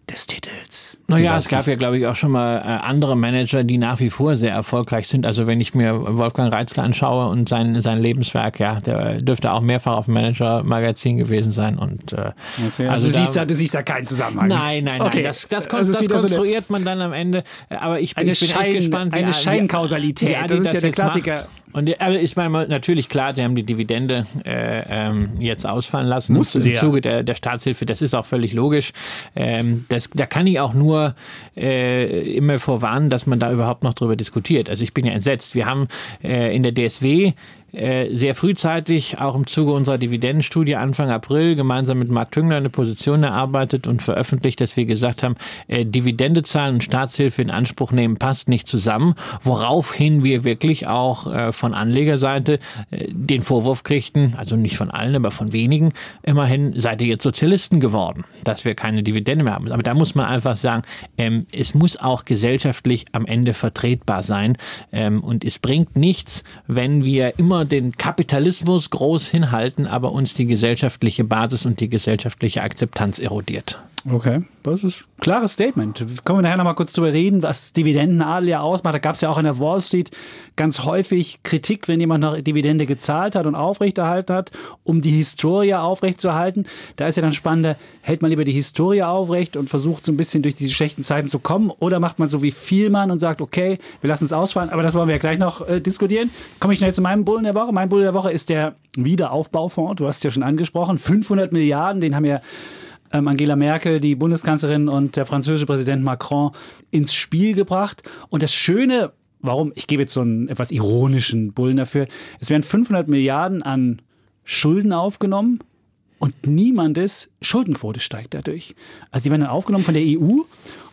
des Titels. Naja, es gab nicht. ja, glaube ich, auch schon mal äh, andere Manager, die nach wie vor sehr erfolgreich sind. Also wenn ich mir Wolfgang Reitzler anschaue und sein, sein Lebenswerk, ja, der dürfte auch mehrfach auf dem Manager-Magazin gewesen sein. Und, äh, Okay, also, du, siehst da, du siehst da keinen Zusammenhang. Nein, nein, nein. Okay. Das, das, kon Also das ist wieder so konstruiert man dann am Ende. Aber ich bin, Eine ich bin Schein- echt gespannt, wie eine Scheinkausalität. Das ist ja der Klassiker. macht. Und die- aber ich meine natürlich klar, sie haben die Dividende äh, ähm, jetzt ausfallen lassen Mussten im sie ja. Zuge der, der Staatshilfe. Das ist auch völlig logisch. Ähm, das, da kann ich auch nur äh, immer vorwarnen, dass man da überhaupt noch drüber diskutiert. Also ich bin ja entsetzt. Wir haben äh, in der DSW sehr frühzeitig, auch im Zuge unserer Dividendenstudie Anfang April, gemeinsam mit Marc Tüngler eine Position erarbeitet und veröffentlicht, dass wir gesagt haben, äh, Dividende zahlen und Staatshilfe in Anspruch nehmen passt nicht zusammen, woraufhin wir wirklich auch äh, von Anlegerseite äh, den Vorwurf kriegten, also nicht von allen, aber von wenigen, immerhin seid ihr jetzt Sozialisten geworden, dass wir keine Dividende mehr haben. Aber da muss man einfach sagen, ähm, es muss auch gesellschaftlich am Ende vertretbar sein. Ähm, und es bringt nichts, wenn wir immer den Kapitalismus groß hinhalten, aber uns die gesellschaftliche Basis und die gesellschaftliche Akzeptanz erodiert. Okay, das ist ein klares Statement. Kommen wir nachher nochmal kurz drüber reden, was Dividendenadel ja ausmacht. Da gab es ja auch in der Wall Street ganz häufig Kritik, wenn jemand noch Dividende gezahlt hat und aufrechterhalten hat, um die Historie aufrechtzuerhalten. Da ist ja dann spannender, hält man lieber die Historie aufrecht und versucht so ein bisschen durch diese schlechten Zeiten zu kommen oder macht man so wie Vielmann und sagt, okay, wir lassen es ausfallen, aber das wollen wir ja gleich noch äh, diskutieren. Komme ich schnell zu meinem Bullen der Woche. Mein Bullen der Woche ist der Wiederaufbaufonds, du hast es ja schon angesprochen, 500 Milliarden, den haben wir ähm, Angela Merkel, die Bundeskanzlerin und der französische Präsident Macron ins Spiel gebracht. Und das Schöne, warum, ich gebe jetzt so einen etwas ironischen Bullen dafür, es werden 500 Milliarden an Schulden aufgenommen und niemandes Schuldenquote steigt dadurch. Also die werden dann aufgenommen von der EU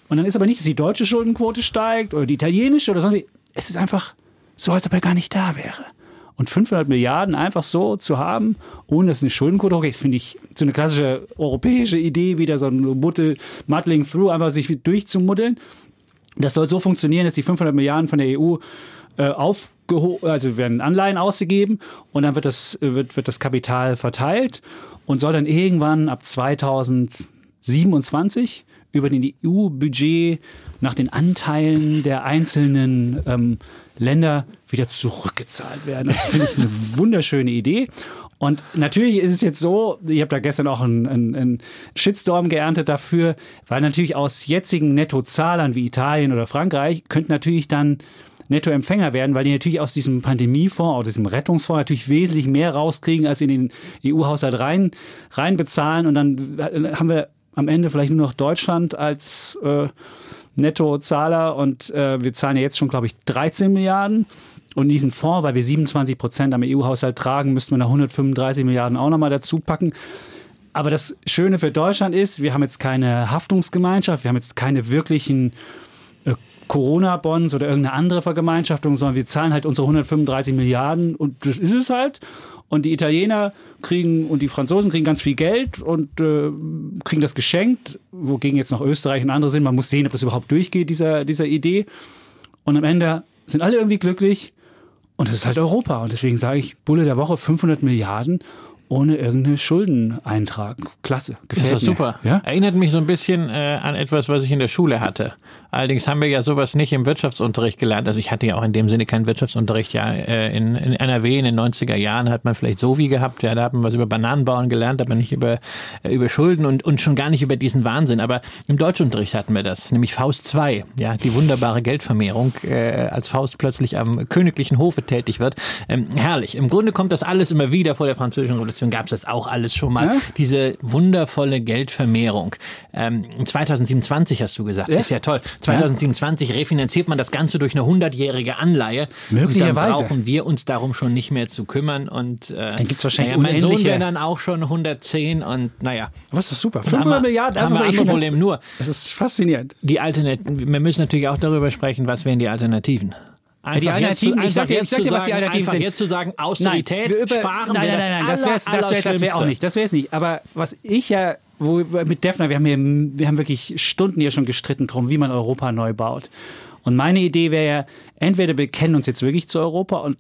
und dann ist aber nicht, dass die deutsche Schuldenquote steigt oder die italienische oder sonst Es ist einfach so, als ob er gar nicht da wäre. Und 500 Milliarden einfach so zu haben, ohne dass eine Schuldenquote hochgeht, finde ich so eine klassische europäische Idee, wieder so ein Muddle, Muddling Through, einfach sich durchzumuddeln. Das soll so funktionieren, dass die 500 Milliarden von der EU äh, aufgehoben, also werden Anleihen ausgegeben und dann wird das, wird, wird das Kapital verteilt und soll dann irgendwann ab 2027 über den EU-Budget nach den Anteilen der einzelnen ähm, Länder wieder zurückgezahlt werden. Das finde ich eine wunderschöne Idee. Und natürlich ist es jetzt so, ich habe da gestern auch einen, einen, einen, Shitstorm geerntet dafür, weil natürlich aus jetzigen Nettozahlern wie Italien oder Frankreich könnten natürlich dann Nettoempfänger werden, weil die natürlich aus diesem Pandemiefonds, aus diesem Rettungsfonds natürlich wesentlich mehr rauskriegen, als in den EU-Haushalt rein, rein bezahlen. Und dann haben wir am Ende vielleicht nur noch Deutschland als äh, Nettozahler und äh, wir zahlen ja jetzt schon, glaube ich, 13 Milliarden. Und diesen Fonds, weil wir 27 Prozent am EU-Haushalt tragen, müssten wir nach 135 Milliarden auch nochmal dazu packen. Aber das Schöne für Deutschland ist, wir haben jetzt keine Haftungsgemeinschaft, wir haben jetzt keine wirklichen äh, Corona-Bonds oder irgendeine andere Vergemeinschaftung, sondern wir zahlen halt unsere 135 Milliarden und das ist es halt. Und die Italiener kriegen und die Franzosen kriegen ganz viel Geld und äh, kriegen das geschenkt, wogegen jetzt noch Österreich und andere sind. Man muss sehen, ob das überhaupt durchgeht, dieser, dieser Idee. Und am Ende sind alle irgendwie glücklich. Und das ist halt Europa. Und deswegen sage ich, Bulle der Woche 500 Milliarden ohne irgendeine Schuldeneintrag. Klasse. Gefällt ist das super. Ja? Erinnert mich so ein bisschen äh, an etwas, was ich in der Schule hatte. Allerdings haben wir ja sowas nicht im Wirtschaftsunterricht gelernt. Also ich hatte ja auch in dem Sinne keinen Wirtschaftsunterricht. Ja, äh, in, in NRW in den 90er Jahren hat man vielleicht so wie gehabt. Ja, da hat man was über Bananenbauen gelernt, aber nicht über, äh, über Schulden und, und schon gar nicht über diesen Wahnsinn. Aber im Deutschunterricht hatten wir das, nämlich Faust 2. Ja, die wunderbare Geldvermehrung, äh, als Faust plötzlich am königlichen Hofe tätig wird. Ähm, herrlich. Im Grunde kommt das alles immer wieder vor der französischen Revolution. Gab es das auch alles schon mal. Ja? Diese wundervolle Geldvermehrung. Ähm, 2027 hast du gesagt. Ja? Ist ja toll. 2027 refinanziert man das Ganze durch eine 100-jährige Anleihe. Möglicherweise. dann brauchen wir uns darum schon nicht mehr zu kümmern. Und, äh, dann gibt es wahrscheinlich naja, Mein Sohn wäre dann auch schon 110 und naja. Was ist super. 500 Milliarden. Haben wir ein Problem nur. Das ist faszinierend. Die Alternativen, wir müssen natürlich auch darüber sprechen, was wären die Alternativen. Einfach die Alternativen, ich sag dir, ich sag dir was die Alternativen sind. jetzt zu sagen, Austerität, nein, über, sparen nein, nein, nein, nein, das, das wäre wär, das wär auch nicht. Das wäre es nicht. Aber was ich ja wo, mit Defner, wir haben, hier, wir haben wirklich Stunden hier schon gestritten drum, wie man Europa neu baut. Und meine Idee wäre ja, entweder wir kennen uns jetzt wirklich zu Europa und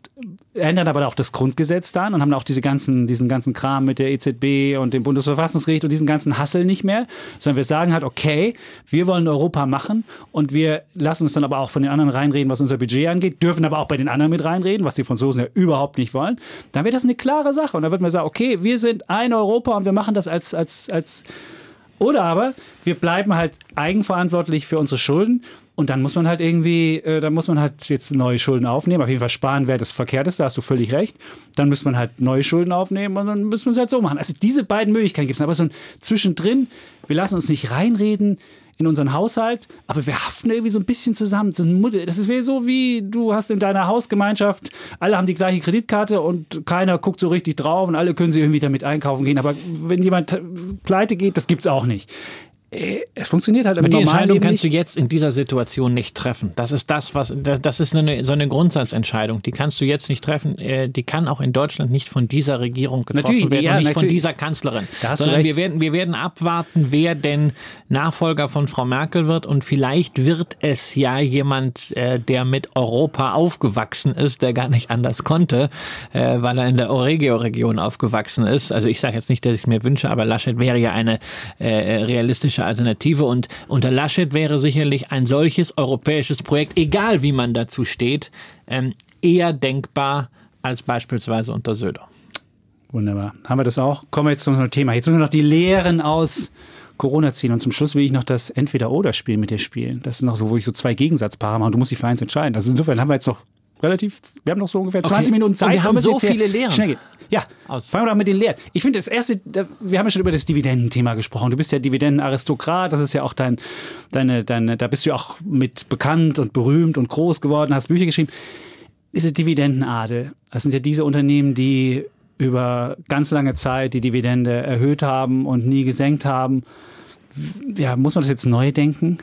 ändern aber auch das Grundgesetz dann und haben auch diese ganzen, diesen ganzen Kram mit der EZB und dem Bundesverfassungsgericht und diesen ganzen Hassel nicht mehr, sondern wir sagen halt, okay, wir wollen Europa machen und wir lassen uns dann aber auch von den anderen reinreden, was unser Budget angeht, dürfen aber auch bei den anderen mit reinreden, was die Franzosen ja überhaupt nicht wollen. Dann wäre das eine klare Sache und dann wird man sagen, okay, wir sind ein Europa und wir machen das als, als, als oder aber wir bleiben halt eigenverantwortlich für unsere Schulden und dann muss man halt irgendwie, äh, dann muss man halt jetzt neue Schulden aufnehmen. Auf jeden Fall sparen wäre das Verkehrteste, da hast du völlig recht. Dann muss man halt neue Schulden aufnehmen und dann müssen wir es halt so machen. Also diese beiden Möglichkeiten gibt es. Aber so ein zwischendrin, wir lassen uns nicht reinreden in unseren Haushalt, aber wir haften irgendwie so ein bisschen zusammen. Das ist so wie du hast in deiner Hausgemeinschaft, alle haben die gleiche Kreditkarte und keiner guckt so richtig drauf und alle können sie irgendwie damit einkaufen gehen. Aber wenn jemand pleite geht, das gibt's auch nicht. Äh, es funktioniert halt aber die Entscheidung Leben kannst nicht. du jetzt in dieser Situation nicht treffen. Das ist das, was das ist eine, so eine Grundsatzentscheidung. Die kannst du jetzt nicht treffen. Äh, die kann auch in Deutschland nicht von dieser Regierung getroffen natürlich, werden, ja, nicht natürlich. von dieser Kanzlerin. Sondern wir werden, wir werden abwarten, wer denn Nachfolger von Frau Merkel wird und vielleicht wird es ja jemand, äh, der mit Europa aufgewachsen ist, der gar nicht anders konnte, weil er in der Oregio-Region aufgewachsen ist. Also ich sage jetzt nicht, dass ich es mir wünsche, aber Laschet wäre ja eine realistische politische Alternative. Und unter Laschet wäre sicherlich ein solches europäisches Projekt, egal wie man dazu steht, ähm, eher denkbar als beispielsweise unter Söder. Wunderbar. Haben wir das auch? Kommen wir jetzt zum Thema. Jetzt müssen wir noch die Lehren aus Corona ziehen. Und zum Schluss will ich noch das Entweder-Oder-Spiel mit dir spielen. Das ist noch so, wo ich so zwei Gegensatzpaare mache und du musst dich für eins entscheiden. Also insofern haben wir jetzt noch relativ, wir haben noch so ungefähr 20 okay. Minuten Zeit. Und wir haben so viele Lehren. Schnell geht. Ja, Aus. fangen wir doch mit den Lehren. Ich finde, das erste, wir haben ja schon über das Dividendenthema gesprochen. Du bist ja Dividendenaristokrat, das ist ja auch dein, deine, deine, da bist du ja auch mit bekannt und berühmt und groß geworden, hast Bücher geschrieben. Diese Dividendenadel, das sind ja diese Unternehmen, die über ganz lange Zeit die Dividende erhöht haben und nie gesenkt haben. Ja, muss man das jetzt neu denken?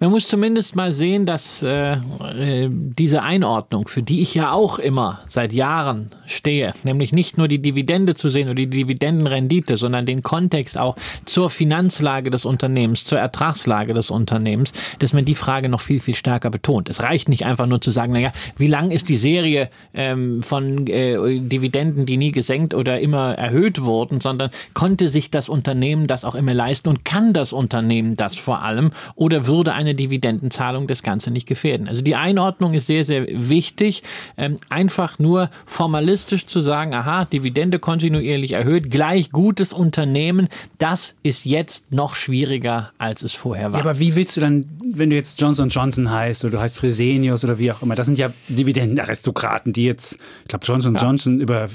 Man muss zumindest mal sehen, dass äh, äh, diese Einordnung, für die ich ja auch immer seit Jahren stehe, nämlich nicht nur die Dividende zu sehen oder die Dividendenrendite, sondern den Kontext auch zur Finanzlage des Unternehmens, zur Ertragslage des Unternehmens, dass man die Frage noch viel, viel stärker betont. Es reicht nicht einfach nur zu sagen, naja, wie lang ist die Serie ähm, von äh, Dividenden, die nie gesenkt oder immer erhöht wurden, sondern konnte sich das Unternehmen das auch immer leisten und kann das Unternehmen das vor allem oder würde eine Dividendenzahlung das Ganze nicht gefährden. Also die Einordnung ist sehr, sehr wichtig. Ähm, einfach nur formalistisch zu sagen, aha, Dividende kontinuierlich erhöht, gleich gutes Unternehmen, das ist jetzt noch schwieriger, als es vorher war. Ja, aber wie willst du dann, wenn du jetzt Johnson Johnson heißt oder du heißt Fresenius oder wie auch immer, das sind ja Dividendenaristokraten, die jetzt, ich glaube, Johnson ja. Johnson über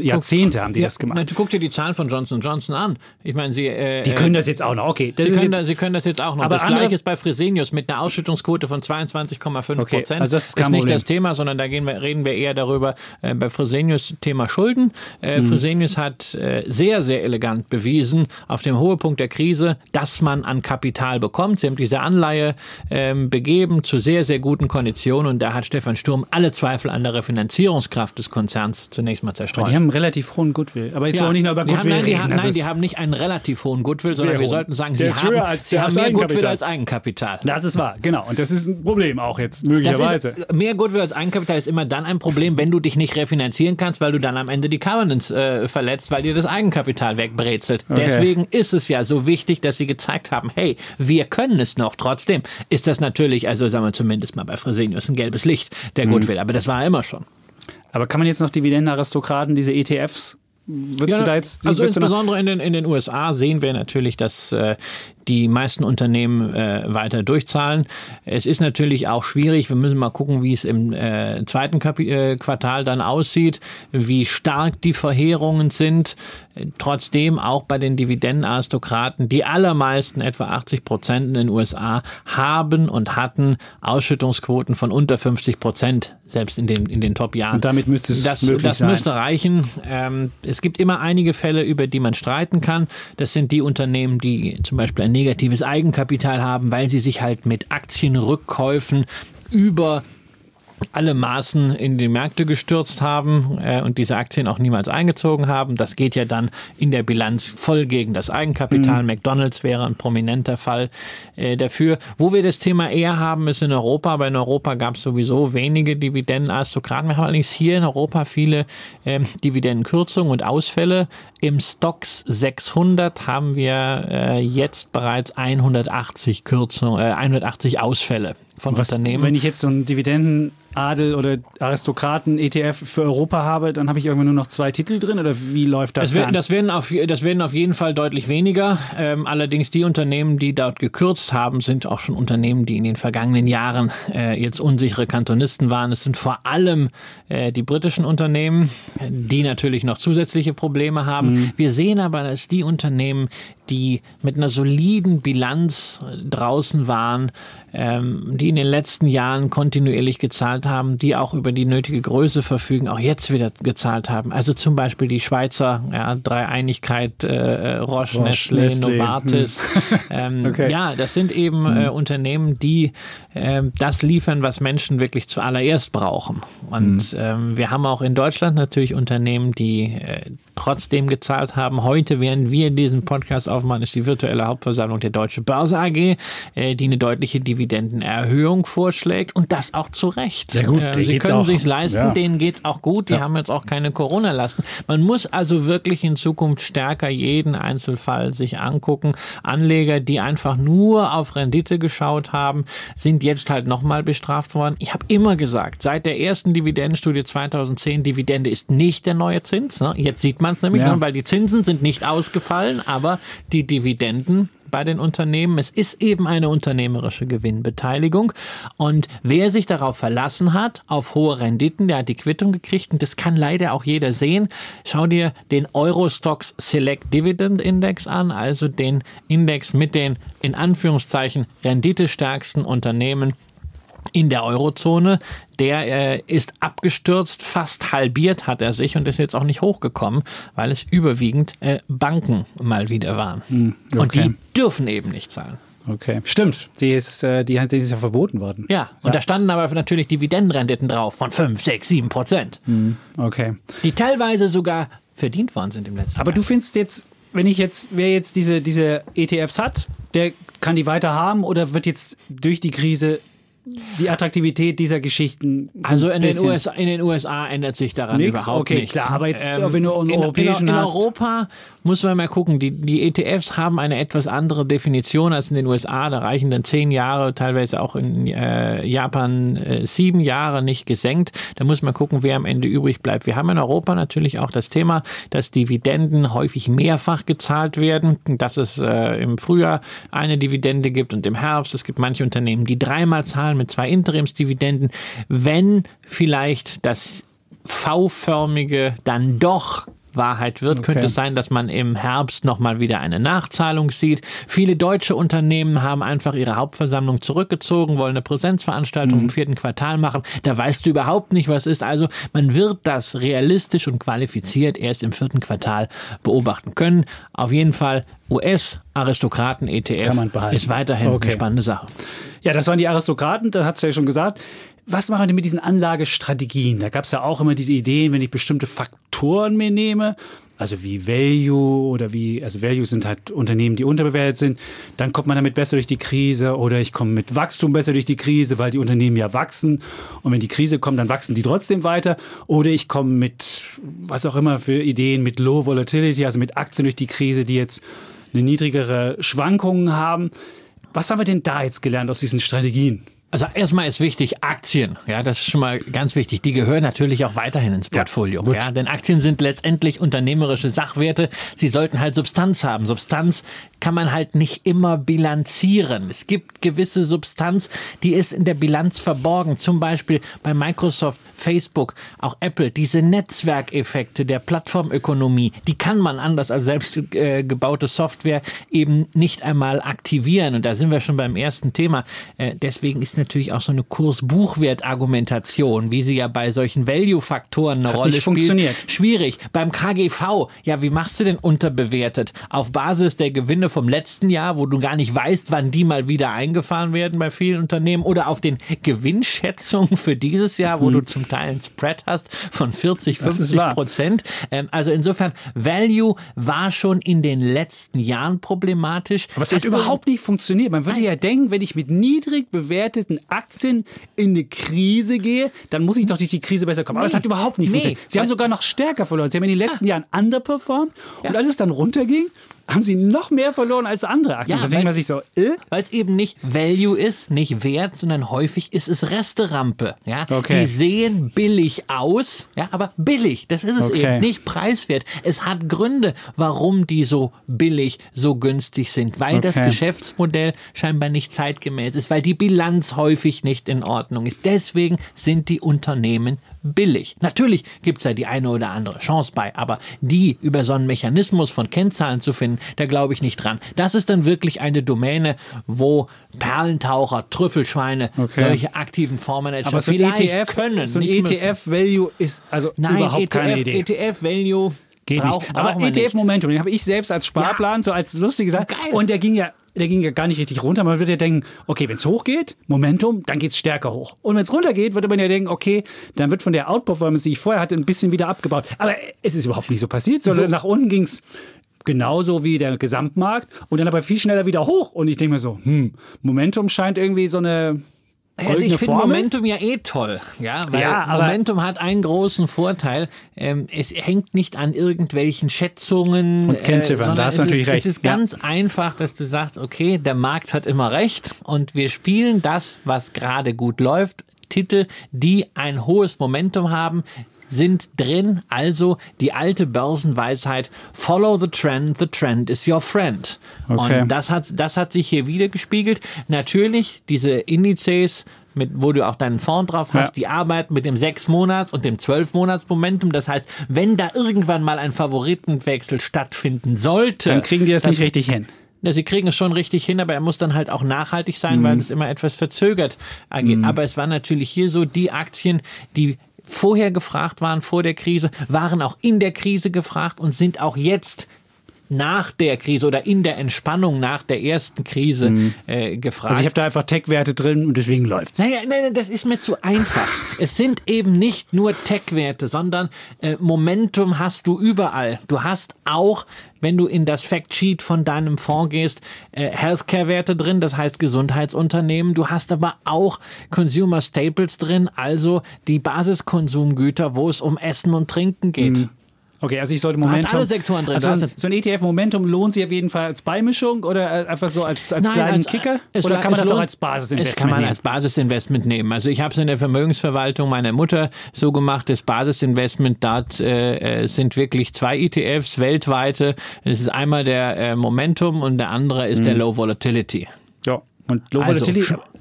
Jahrzehnte haben die ja, das gemacht. Na, guck dir die Zahlen von Johnson Johnson an. Ich meine, sie. Äh, die können das jetzt auch noch, okay. sie, können das, sie können das jetzt auch noch. Aber das Gleiche ist bei Fresenius mit einer Ausschüttungsquote von 22,5 Prozent. Okay, also das ist, ist nicht das Thema, sondern da wir, reden wir eher darüber äh, bei Fresenius Thema Schulden. Äh, mhm. Fresenius hat äh, sehr, sehr elegant bewiesen auf dem Höhepunkt der Krise, dass man an Kapital bekommt. Sie haben diese Anleihe ähm, begeben zu sehr, sehr guten Konditionen und da hat Stefan Sturm alle Zweifel an der Refinanzierungskraft des Konzerns zunächst mal zerstreut. Aber die haben einen relativ hohen Goodwill. Aber jetzt ja, auch nicht nur über Goodwill haben, nein, reden. Die haben, nein, die haben nicht einen relativ hohen Goodwill, sondern wir sollten sagen, sie haben, sie haben mehr Goodwill als Eigenkapital. Eigenkapital. Das ist wahr, genau. Und das ist ein Problem auch jetzt, möglicherweise. Ist, mehr Goodwill als Eigenkapital ist immer dann ein Problem, wenn du dich nicht refinanzieren kannst, weil du dann am Ende die Covenants äh, verletzt, weil dir das Eigenkapital wegbrezelt. Okay. Deswegen ist es ja so wichtig, dass sie gezeigt haben, hey, wir können es noch. Trotzdem ist das natürlich, also sagen wir zumindest mal bei Fresenius ein gelbes Licht, der mhm. Goodwill. Aber das war immer schon. Aber kann man jetzt noch Dividendenaristokraten, diese ETFs Würdest ja, du da jetzt, also insbesondere in den, in den USA sehen wir natürlich, dass äh, die meisten Unternehmen äh, weiter durchzahlen. Es ist natürlich auch schwierig. Wir müssen mal gucken, wie es im äh, zweiten Kapi äh, Quartal dann aussieht, wie stark die Verheerungen sind. Trotzdem auch bei den Dividendenaristokraten, die allermeisten, etwa 80 Prozent in den USA, haben und hatten Ausschüttungsquoten von unter 50 Prozent, selbst in den, in den Top-Jahren. Und damit müsste es das, möglich das sein. Das müsste reichen. Ähm, es gibt immer einige Fälle, über die man streiten kann. Das sind die Unternehmen, die zum Beispiel ein negatives Eigenkapital haben, weil sie sich halt mit Aktienrückkäufen über alle Maßen in die Märkte gestürzt haben äh, und diese Aktien auch niemals eingezogen haben. Das geht ja dann in der Bilanz voll gegen das Eigenkapital. Mhm. McDonald's wäre ein prominenter Fall äh, dafür. Wo wir das Thema eher haben, ist in Europa, aber in Europa gab es sowieso wenige Dividendenaristokraten. Wir haben allerdings hier in Europa viele äh, Dividendenkürzungen und Ausfälle. Im Stocks 600 haben wir äh, jetzt bereits 180 Kürzungen, äh, 180 Ausfälle von Was, Unternehmen. Wenn ich jetzt so einen Dividenden Adel oder Aristokraten-ETF für Europa habe, dann habe ich irgendwann nur noch zwei Titel drin oder wie läuft das? Das, werden, das, werden, auf, das werden auf jeden Fall deutlich weniger. Ähm, allerdings die Unternehmen, die dort gekürzt haben, sind auch schon Unternehmen, die in den vergangenen Jahren äh, jetzt unsichere Kantonisten waren. Es sind vor allem äh, die britischen Unternehmen, die natürlich noch zusätzliche Probleme haben. Mhm. Wir sehen aber, dass die Unternehmen, die mit einer soliden Bilanz draußen waren, ähm, die in den letzten Jahren kontinuierlich gezahlt haben, die auch über die nötige Größe verfügen, auch jetzt wieder gezahlt haben. Also zum Beispiel die Schweizer ja, Dreieinigkeit, äh, Roche, Roche Nestlé, Nestlé, Novartis. Ähm, Okay. Ja, das sind eben äh, Unternehmen, die ähm, das liefern, was Menschen wirklich zuallererst brauchen. Und ähm, wir haben auch in Deutschland natürlich Unternehmen, die äh, trotzdem gezahlt haben. Heute, während wir diesen Podcast aufmachen, ist die virtuelle Hauptversammlung der Deutsche Börse AG, äh, die eine deutliche Dividendenerhöhung vorschlägt und das auch zu Recht. Sehr gut, Äh, Sie können sich leisten, ja. denen geht's auch gut. Die haben jetzt auch keine Corona-Lasten. Man muss also wirklich in Zukunft stärker jeden Einzelfall sich angucken. Anleger, die einfach nur auf Rendite geschaut haben, sind jetzt halt nochmal bestraft worden. Ich habe immer gesagt, seit der ersten Dividendenstudie 2010, Dividende ist nicht der neue Zins. Ne? Jetzt sieht man es nämlich, Ja. weil die Zinsen sind nicht ausgefallen, aber die Dividenden bei den Unternehmen. Es ist eben eine unternehmerische Gewinnbeteiligung. Und wer sich darauf verlassen hat, auf hohe Renditen, der hat die Quittung gekriegt. Und das kann leider auch jeder sehen. Schau dir den Eurostox Select Dividend Index an, also den Index mit den in Anführungszeichen renditestärksten Unternehmen in der Eurozone. Der äh, ist abgestürzt, fast halbiert hat er sich und ist jetzt auch nicht hochgekommen, weil es überwiegend äh, Banken mal wieder waren. Und okay. die dürfen eben nicht zahlen. Okay. Stimmt. Die ist, äh, die, die ist ja verboten worden. Ja, und da standen aber natürlich Dividendenrenditen drauf von 5, 6, 7 Prozent, Okay. die teilweise sogar verdient worden sind im letzten Aber Jahr. du findest jetzt, wenn ich jetzt, wer jetzt diese, diese ETFs hat, der kann die weiter haben oder wird jetzt durch die Krise die Attraktivität dieser Geschichten. so Also in den, USA, in den USA ändert sich daran Nix? überhaupt Okay, nichts. Ähm, klar, aber jetzt, wenn du einen in, europäischen in, in hast- Europa muss man mal gucken, die, die ETFs haben eine etwas andere Definition als in den USA. Da reichen dann zehn Jahre, teilweise auch in äh, Japan äh, sieben Jahre nicht gesenkt. Da muss man gucken, wer am Ende übrig bleibt. Wir haben in Europa natürlich auch das Thema, dass Dividenden häufig mehrfach gezahlt werden, dass es äh, im Frühjahr eine Dividende gibt und im Herbst. Es gibt manche Unternehmen, die dreimal zahlen mit zwei Interimsdividenden. Wenn vielleicht das V-förmige dann doch Wahrheit wird, Okay. könnte es sein, dass man im Herbst nochmal wieder eine Nachzahlung sieht. Viele deutsche Unternehmen haben einfach ihre Hauptversammlung zurückgezogen, wollen eine Präsenzveranstaltung im vierten Quartal machen. Da weißt du überhaupt nicht, was ist. Also man wird das realistisch und qualifiziert erst im vierten Quartal beobachten können. Auf jeden Fall US-Aristokraten-ETF ist weiterhin Okay. eine spannende Sache. Ja, das waren die Aristokraten, da hat es ja schon gesagt. Was machen wir denn mit diesen Anlagestrategien? Da gab es ja auch immer diese Ideen, wenn ich bestimmte Faktoren mir nehme, also wie Value oder wie, also Value sind halt Unternehmen, die unterbewertet sind, dann kommt man damit besser durch die Krise oder ich komme mit Wachstum besser durch die Krise, weil die Unternehmen ja wachsen und wenn die Krise kommt, dann wachsen die trotzdem weiter oder ich komme mit, was auch immer für Ideen, mit Low Volatility, also mit Aktien durch die Krise, die jetzt eine niedrigere Schwankungen haben. Was haben wir denn da jetzt gelernt aus diesen Strategien? Also erstmal ist wichtig Aktien. Ja, das ist schon mal ganz wichtig. Die gehören natürlich auch weiterhin ins Portfolio. Ja, denn Aktien sind letztendlich unternehmerische Sachwerte. Sie sollten halt Substanz haben. Substanz kann man halt nicht immer bilanzieren. Es gibt gewisse Substanz, die ist in der Bilanz verborgen. Zum Beispiel bei Microsoft, Facebook, auch Apple. Diese Netzwerkeffekte der Plattformökonomie, die kann man anders als selbst äh, gebaute Software eben nicht einmal aktivieren. Und da sind wir schon beim ersten Thema. Äh, deswegen ist natürlich auch so eine Kurs-Buchwert-Argumentation, wie sie ja bei solchen Value-Faktoren eine Hat Rolle nicht spielt, funktioniert. schwierig. Beim KGV, ja, wie machst du denn unterbewertet? Auf Basis der Gewinne vom letzten Jahr, wo du gar nicht weißt, wann die mal wieder eingefahren werden bei vielen Unternehmen oder auf den Gewinnschätzungen für dieses Jahr, wo du zum Teil einen Spread hast von 40, Das ist 50 wahr. Prozent. Ähm, also insofern, Value war schon in den letzten Jahren problematisch. Aber es hat überhaupt nicht funktioniert. Man würde ja denken, wenn ich mit niedrig bewerteten Aktien in eine Krise gehe, dann muss ich doch durch die Krise besser kommen. Aber es Nee. hat überhaupt nicht Nee. funktioniert. Sie haben sogar noch stärker verloren. Sie haben in den letzten Jahren underperformed und als es dann runterging, haben sie noch mehr verloren als andere Aktien. Ja, da denkt man sich so, äh? Weil es eben nicht Value ist, nicht Wert, sondern häufig ist es Resterampe. Ja? Okay. Die sehen billig aus, ja, aber billig, das ist es Okay. eben, nicht preiswert. Es hat Gründe, warum die so billig, so günstig sind, weil das Okay. Geschäftsmodell scheinbar nicht zeitgemäß ist, weil die Bilanz häufig nicht in Ordnung ist. Deswegen sind die Unternehmen billig. Natürlich gibt es ja die eine oder andere Chance bei, aber die über so einen Mechanismus von Kennzahlen zu finden, da glaube ich nicht dran. Das ist dann wirklich eine Domäne, wo Perlentaucher, Trüffelschweine, okay. solche aktiven Fondsmanager aber so ETF, können. So ein ETF-Value ist also Nein, überhaupt ETF, keine Idee. ETF-Value Geht Brauch, nicht. Aber ETF Momentum, den habe ich selbst als Sparplan, ja. so als lustige Sache. Geil. Und der ging ja, der ging ja gar nicht richtig runter. Man würde ja denken, okay, wenn es hochgeht, Momentum, dann geht es stärker hoch. Und wenn es runtergeht, würde man ja denken, okay, dann wird von der Outperformance, die ich vorher hatte, ein bisschen wieder abgebaut. Aber es ist überhaupt nicht so passiert, sondern so. nach unten ging es genauso wie der Gesamtmarkt und dann aber viel schneller wieder hoch. Und ich denke mir so, hm, Momentum scheint irgendwie so eine also ich finde Momentum ja eh toll, ja, weil ja, Momentum hat einen großen Vorteil. Ähm, es hängt nicht an irgendwelchen Schätzungen. Und Kennziffern, äh, da hast du natürlich ist, recht. Es ist ganz ja. einfach, dass du sagst, okay, der Markt hat immer recht und wir spielen das, was gerade gut läuft. Titel, die ein hohes Momentum haben, sind drin. Also die alte Börsenweisheit, follow the trend, the trend is your friend. Okay. Und das hat, das hat sich hier wieder gespiegelt. Natürlich, diese Indizes, mit, wo du auch deinen Fonds drauf hast, ja. die arbeiten mit dem 6-Monats- und dem 12-Monats-Momentum. Das heißt, wenn da irgendwann mal ein Favoritenwechsel stattfinden sollte, dann kriegen die das nicht richtig hin. Ja, sie kriegen es schon richtig hin, aber er muss dann halt auch nachhaltig sein, mhm. weil es immer etwas verzögert agiert. Mhm. Aber es war natürlich hier so, die Aktien, die vorher gefragt waren vor der Krise, waren auch in der Krise gefragt und sind auch jetzt nach der Krise oder in der Entspannung nach der ersten Krise mhm. äh, gefragt. Also ich habe da einfach Tech-Werte drin und deswegen läuft's. Naja, nein, das ist mir zu einfach. es sind eben nicht nur Tech-Werte, sondern äh, Momentum hast du überall. Du hast auch wenn du in das Factsheet von deinem Fonds gehst, äh, Healthcare-Werte drin, das heißt Gesundheitsunternehmen. Du hast aber auch Consumer Staples drin, also die Basiskonsumgüter, wo es um Essen und Trinken geht. Mhm. Okay, also ich sollte Momentum. Du alle Sektoren drin. Also so ein ETF Momentum lohnt sich auf jeden Fall als Beimischung oder einfach so als, als Nein, kleinen als, Kicker? Es, oder kann man das lohnt, auch als Basisinvestment Es kann man nehmen? als Basisinvestment nehmen. Also ich habe es in der Vermögensverwaltung meiner Mutter so gemacht, das Basisinvestment, dort äh, äh sind wirklich zwei ETFs weltweite. Es ist einmal der äh, Momentum und der andere ist mhm. der Low Volatility. Ja. Und Low also,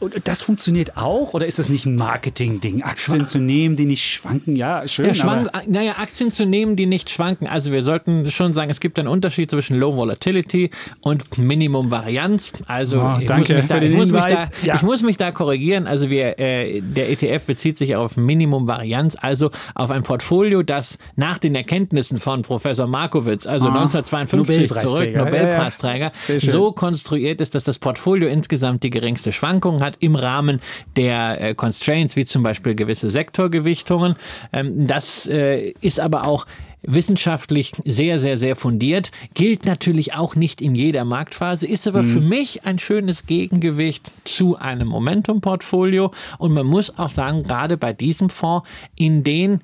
Volatility, das funktioniert auch? Oder ist das nicht ein Marketing-Ding? Aktien zu nehmen, die nicht schwanken? Ja, schön. Ja, schwank, naja, Aktien zu nehmen, die nicht schwanken. Also wir sollten schon sagen, es gibt einen Unterschied zwischen Low Volatility und Minimum Varianz. Also oh, ich, muss da, ich, muss da, ja. ich, muss mich da, korrigieren. Also wir, äh, der ETF bezieht sich auf Minimum Varianz, also auf ein Portfolio, das nach den Erkenntnissen von Professor Markowitz, also oh, 1952 zurück, Nobelpreisträger, ja, so konstruiert ist, dass das Portfolio insgesamt insgesamt die geringste Schwankung hat im Rahmen der äh, Constraints, wie zum Beispiel gewisse Sektorgewichtungen. Ähm, das äh, ist aber auch wissenschaftlich sehr, sehr, sehr fundiert, gilt natürlich auch nicht in jeder Marktphase, ist aber mhm. für mich ein schönes Gegengewicht zu einem Momentum-Portfolio. Und man muss auch sagen, gerade bei diesem Fonds, in den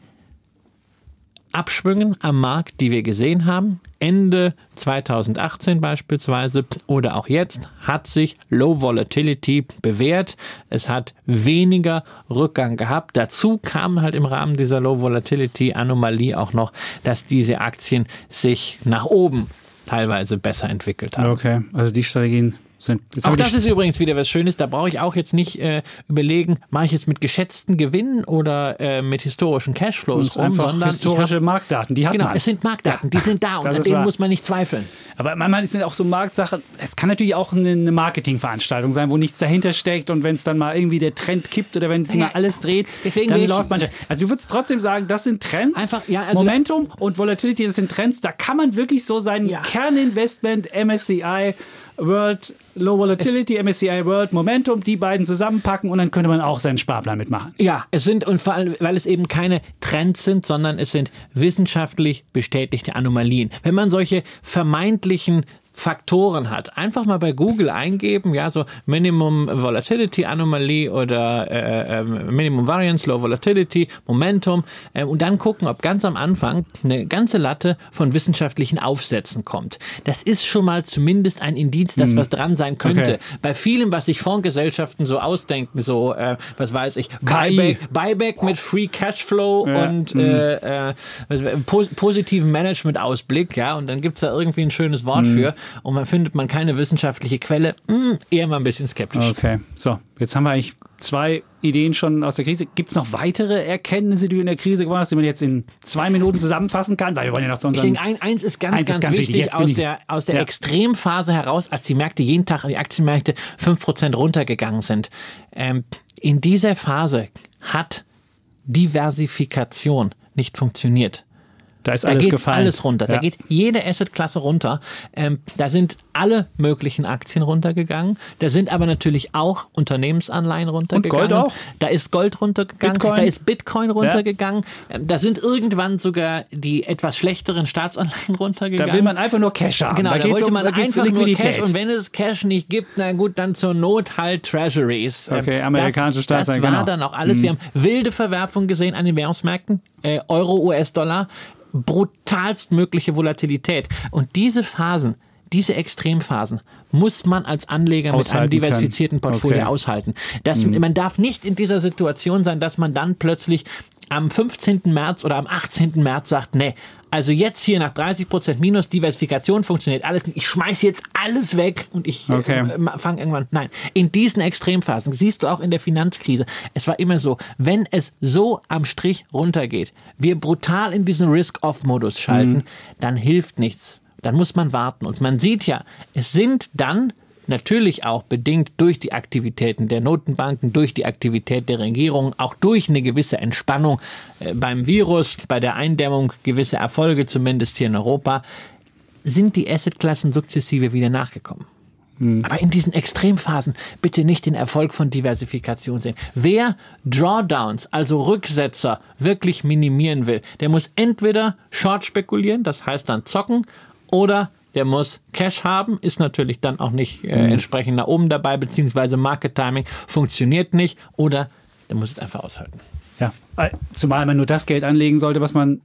Abschwüngen am Markt, die wir gesehen haben, Ende 2018 beispielsweise oder auch jetzt, hat sich Low Volatility bewährt. Es hat weniger Rückgang gehabt. Dazu kam halt im Rahmen dieser Low Volatility Anomalie auch noch, dass diese Aktien sich nach oben teilweise besser entwickelt haben. Okay, also die Strategien sind. auch das ist übrigens wieder was Schönes. Da brauche ich auch jetzt nicht äh, überlegen, mache ich jetzt mit geschätzten Gewinnen oder äh, mit historischen Cashflows rum, sondern historische hab, Marktdaten. Die hat genau, man. es sind Marktdaten, ja. die sind da und an denen muss man nicht zweifeln. Aber manchmal sind auch so Marktsachen. Es kann natürlich auch eine Marketingveranstaltung sein, wo nichts dahinter steckt und wenn es dann mal irgendwie der Trend kippt oder wenn es ja, mal alles dreht, deswegen dann läuft man. Also du würdest trotzdem sagen, das sind Trends. Einfach ja, also Momentum und Volatility, das sind Trends. Da kann man wirklich so sein. Kerninvestment MSCI World Low Volatility, MSCI World Momentum, die beiden zusammenpacken und dann könnte man auch seinen Sparplan mitmachen. Ja, es sind, und vor allem, weil es eben keine Trends sind, sondern es sind wissenschaftlich bestätigte Anomalien. Wenn man solche vermeintlichen Faktoren hat. Einfach mal bei Google eingeben, ja, so Minimum Volatility Anomalie oder äh, äh, Minimum Variance, Low Volatility, Momentum äh, und dann gucken, ob ganz am Anfang eine ganze Latte von wissenschaftlichen Aufsätzen kommt. Das ist schon mal zumindest ein Indiz, dass hm. was dran sein könnte. Okay. Bei vielem, was sich Fondsgesellschaften so ausdenken, so, äh, was weiß ich, Buyback, Buyback mit Free Cashflow ja. und hm. äh, positiven Management-Ausblick, ja, und dann gibt's da irgendwie ein schönes Wort hm. für. Und man findet man keine wissenschaftliche Quelle, mh, eher mal ein bisschen skeptisch. Okay, so, jetzt haben wir eigentlich zwei Ideen schon aus der Krise. Gibt es noch weitere Erkenntnisse, die du in der Krise gewonnen hast, die man jetzt in zwei Minuten zusammenfassen kann? Weil wir wollen ja noch zu Ich unseren... denke, ein, eins ist ganz, Eins ist ganz, ganz wichtig. wichtig, aus ich- der, aus der Ja. Extremphase heraus, als die Märkte jeden Tag, die Aktienmärkte 5% runtergegangen sind. Ähm, in dieser Phase hat Diversifikation nicht funktioniert. Da ist Da alles geht gefallen. alles runter. Da Ja. geht jede Assetklasse runter. Ähm, da sind alle möglichen Aktien runtergegangen. Da sind aber natürlich auch Unternehmensanleihen runtergegangen. Gold auch? Da ist Gold runtergegangen. Bitcoin? Da ist Bitcoin runtergegangen. Ähm, Da sind irgendwann sogar die etwas schlechteren Staatsanleihen runtergegangen. Da will man einfach nur Cash haben. Genau, da, geht's wollte um, man da einfach um nur Liquidität. Cash und wenn es Cash nicht gibt, na gut, dann zur Not halt Treasuries. Ähm, Okay, amerikanische Staatsanleihen, Das war genau. dann auch alles. Wir haben wilde Verwerfungen gesehen an den Währungsmärkten. Äh, Euro, US-Dollar, brutalst mögliche Volatilität. Und diese Phasen, diese Extremphasen muss man als Anleger mit einem Aushalten diversifizierten können. Portfolio Okay. Mhm. aushalten. Das, Man darf nicht in dieser Situation sein, dass man dann plötzlich am 15. März oder am 18. März sagt, nee, also jetzt hier nach 30% Minus Diversifikation funktioniert alles nicht. Ich schmeiß jetzt alles weg und ich Okay. äh, fange irgendwann. Nein, in diesen Extremphasen siehst du auch in der Finanzkrise. Es war immer so, wenn es so am Strich runtergeht, wir brutal in diesen Risk-Off-Modus schalten, dann hilft nichts. Dann muss man warten. Und man sieht ja, es sind dann natürlich auch bedingt durch die Aktivitäten der Notenbanken, durch die Aktivität der Regierung, auch durch eine gewisse Entspannung äh, beim Virus, bei der Eindämmung, gewisse Erfolge zumindest hier in Europa, sind die Assetklassen sukzessive wieder nachgekommen. Aber in diesen Extremphasen bitte nicht den Erfolg von Diversifikation sehen. Wer Drawdowns, also Rücksetzer, wirklich minimieren will, der muss entweder Short spekulieren, das heißt dann zocken, oder der muss Cash haben, ist natürlich dann auch nicht äh, entsprechend nach oben dabei, beziehungsweise Market Timing funktioniert nicht, oder der muss es einfach aushalten. Ja, äh, zumal man nur das Geld anlegen sollte, was man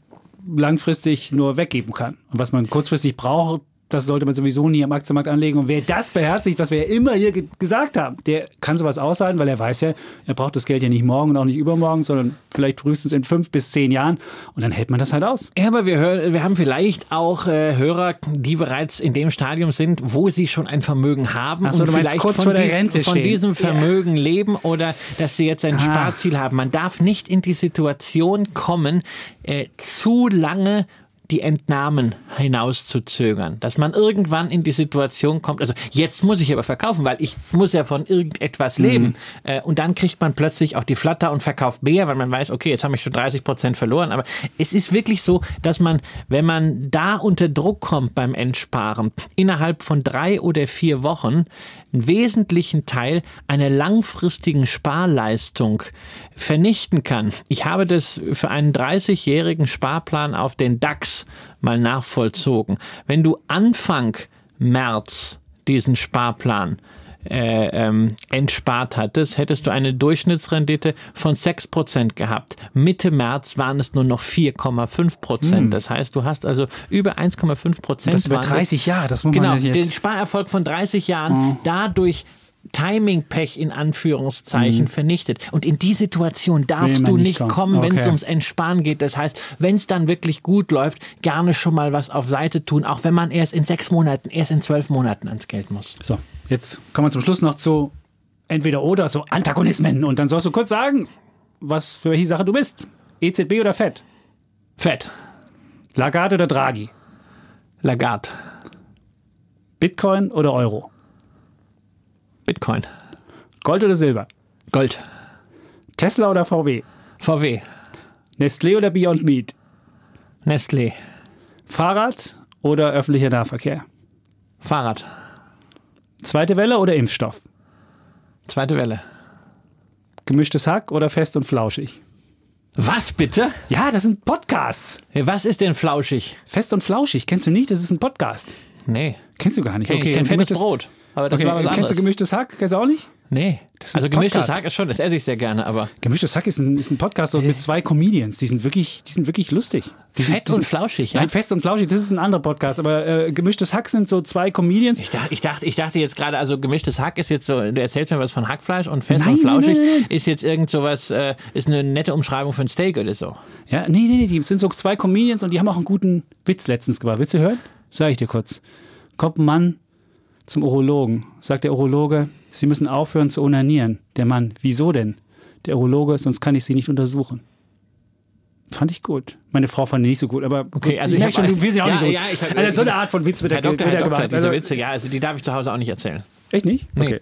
langfristig nur weggeben kann. Und was man kurzfristig braucht, das sollte man sowieso nie am Aktienmarkt anlegen. Und wer das beherzigt, was wir ja immer hier ge gesagt haben, der kann sowas aushalten, weil er weiß ja, er braucht das Geld ja nicht morgen und auch nicht übermorgen, sondern vielleicht frühestens in fünf bis zehn Jahren. Und dann hält man das halt aus. Ja, aber wir, hören, wir haben vielleicht auch äh, Hörer, die bereits in dem Stadium sind, wo sie schon ein Vermögen haben so, und vielleicht kurz von, vor der diesem- Rente von stehen. diesem Vermögen leben oder dass sie jetzt ein Ah. Sparziel haben. Man darf nicht in die Situation kommen, äh, zu lange die Entnahmen hinauszuzögern, dass man irgendwann in die Situation kommt, also jetzt muss ich aber verkaufen, weil ich muss ja von irgendetwas leben. Äh, und dann kriegt man plötzlich auch die Flatter und verkauft mehr, weil man weiß, okay, jetzt habe ich schon 30 Prozent verloren, aber es ist wirklich so, dass man, wenn man da unter Druck kommt beim Entsparen, innerhalb von drei oder vier Wochen einen wesentlichen Teil einer langfristigen Sparleistung vernichten kann. Ich habe das für einen 30-jährigen Sparplan auf den DAX mal nachvollzogen. Wenn du Anfang März diesen Sparplan äh, ähm, entspart hattest, hättest du eine Durchschnittsrendite von 6% gehabt. Mitte März waren es nur noch 4,5%. Das heißt, du hast also über 1,5% Hm. Das über waren 30 Jahre, das muss man Genau, sich jetzt- den Sparerfolg von 30 Jahren dadurch Timing-Pech in Anführungszeichen vernichtet. Und in die Situation darfst man du nicht kommen. kommen, wenn es Okay. ums Entsparen geht. Das heißt, wenn es dann wirklich gut läuft, gerne schon mal was auf Seite tun, auch wenn man erst in sechs Monaten, erst in zwölf Monaten ans Geld muss. So, jetzt kommen wir zum Schluss noch zu entweder oder, so Antagonismen. Und dann sollst du kurz sagen, was für welche Sache du bist. EZB oder FED? Fett. Lagarde oder Draghi? Lagarde. Bitcoin oder Euro? Bitcoin. Gold oder Silber? Gold. Tesla oder VW? VW. Nestlé oder Beyond Meat? Nestlé. Fahrrad oder öffentlicher Nahverkehr? Fahrrad. Zweite Welle oder Impfstoff? Zweite Welle. Gemischtes Hack oder fest und flauschig? Was bitte? Ja, das sind Podcasts. Was ist denn flauschig? Fest und flauschig. Kennst du nicht? Das ist ein Podcast. Nee. Kennst du gar nicht. Okay, ich kenn fettes Brot. Aber das Okay, war was kennst du anderes. gemischtes Hack? Kennst du auch nicht? Nee. ist ein Also gemischtes. Hack ist schon, das esse ich sehr gerne, aber Gemischtes Hack ist ein, ist ein Podcast mit zwei Comedians. Die sind wirklich, die sind wirklich lustig. Die sind, fett die und sind, flauschig, ja? Nein, fest und flauschig, das ist ein anderer Podcast. Aber äh, Gemischtes Hack sind so zwei Comedians. Ich dachte, ich dachte, ich dachte jetzt gerade, also gemischtes Hack ist jetzt so, du erzählst mir was von Hackfleisch und fest Nein, und flauschig nein, nein. ist jetzt irgend sowas, äh, ist eine nette Umschreibung für ein Steak oder so. Ja, nee, nee, nee, die sind so zwei Comedians und die haben auch einen guten Witz letztens gemacht. Willst du hören? Sag ich dir kurz. kommt ein Mann zum Urologen. Sagt der Urologe, Sie müssen aufhören zu onanieren. Der Mann, wieso denn? Der Urologe, sonst kann ich Sie nicht untersuchen. Fand ich gut. Meine Frau fand ihn nicht so gut, aber Okay, also ich ich schon, du willst ja auch nicht so gut. ja, ich hab- also so eine Art von Witz wird Herr er Doktor, Herr wird er Doktor, gemacht. diese Also, Witze, ja, also die darf ich zu Hause auch nicht erzählen. echt nicht? Nee. Okay.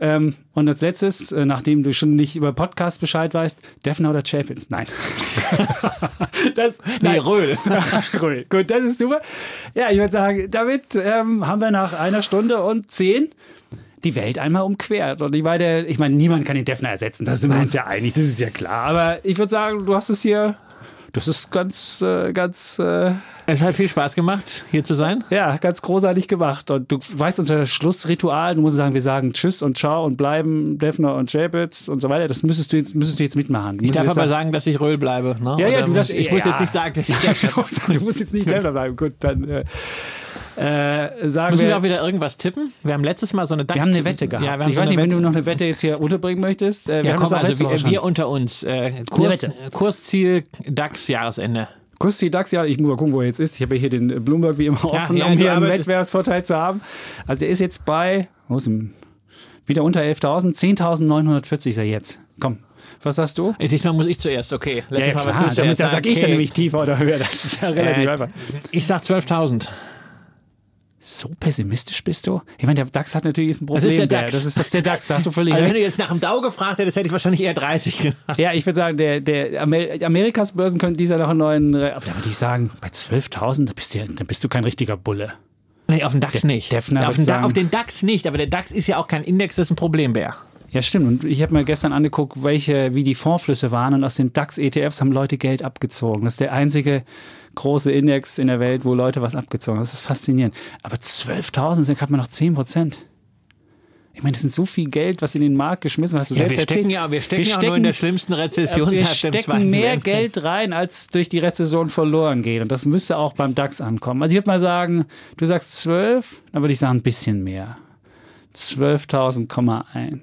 Ähm, und als letztes, äh, nachdem du schon nicht über Podcast Bescheid weißt, Defner oder Chapins? Nein. das, Nee, nein. Röhl. Cool. Gut, das ist super. Ja, ich würde sagen, damit ähm, haben wir nach einer Stunde und zehn die Welt einmal umquert. Und ich meine, ich meine, niemand kann den Defner ersetzen, da sind wir uns ja einig, das ist ja klar. Aber ich würde sagen, du hast es hier, das ist ganz, äh, ganz, äh, Es hat viel Spaß gemacht, hier zu sein. ja, ganz großartig gemacht. Und du weißt unser Schlussritual, du musst sagen, wir sagen Tschüss und Ciao und bleiben, Defner und Chapitz und so weiter. Das müsstest du jetzt, müsstest du jetzt mitmachen. Du Ich darf aber sagen, dass ich Röhl bleibe. Ne? Ja, ja, Oder du muss, darfst- ich muss ja. jetzt nicht sagen, dass ich Defner du musst jetzt nicht Defner bleiben. Gut, dann äh, äh, sagen Müssen wir wir. auch wieder irgendwas tippen? Wir haben letztes Mal so eine DAX. wir haben eine Wette gehabt. Ja, wir haben ich so weiß nicht, wenn Wette. du noch eine Wette jetzt hier unterbringen möchtest. Äh, wir Ja, haben komm, also wir, wir unter uns. Äh, Kurs. Kursziel DAX Jahresende. Kussi DAX, ja, ich muss mal gucken, wo er jetzt ist. Ich habe hier den Bloomberg wie immer offen, ja, um hier einen Wettbewerbsvorteil zu haben. Also er ist jetzt bei, wo ist denn, wieder unter 11.000, 10.940 ist er jetzt. Komm, was sagst du? Äh, Diesmal muss ich zuerst, okay. Ja, Letztes ja Mal klar, warst du damit, zuerst. da sag ich dann Okay. nämlich tiefer oder höher. Das ist ja relativ Äh, einfach. Ich sag 12.000. So pessimistisch bist du? Ich meine, der DAX hat natürlich ein Problem. ist der DAX. Das ist das ist der DAX, da hast du völlig Also wenn du jetzt nach dem Dow gefragt hättest, hätte ich wahrscheinlich eher 30 gesagt. Ja, ich würde sagen, der, der Amer Amerikas Börsen können dieser noch einen neuen. Re- Aber da würde ich sagen, bei 12.000, da bist, du, da bist du kein richtiger Bulle. Nee, auf den DAX nicht. Defner auf, den sagen- auf den DAX nicht, aber der DAX ist ja auch kein Index, das ist ein Problembär. Ja, stimmt. Und ich habe mir gestern angeguckt, welche, wie die Fondsflüsse waren. Und aus den DAX-ETFs haben Leute Geld abgezogen. Das ist der einzige große Index in der Welt, wo Leute was abgezogen haben. Das ist faszinierend. Aber 12.000 sind gerade mal noch 10 Prozent. Ich meine, das sind so viel Geld, was in den Markt geschmissen wird. Hast du Ja, selbst wir stecken erzählt. ja, wir stecken ja auch nur in der schlimmsten Rezession wir seit dem Zweiten stecken mehr Weltkrieg. Geld rein, als durch die Rezession verloren geht. Und das müsste auch beim DAX ankommen. Also ich würde mal sagen, du sagst 12, dann würde ich sagen ein bisschen mehr. 12.000,1.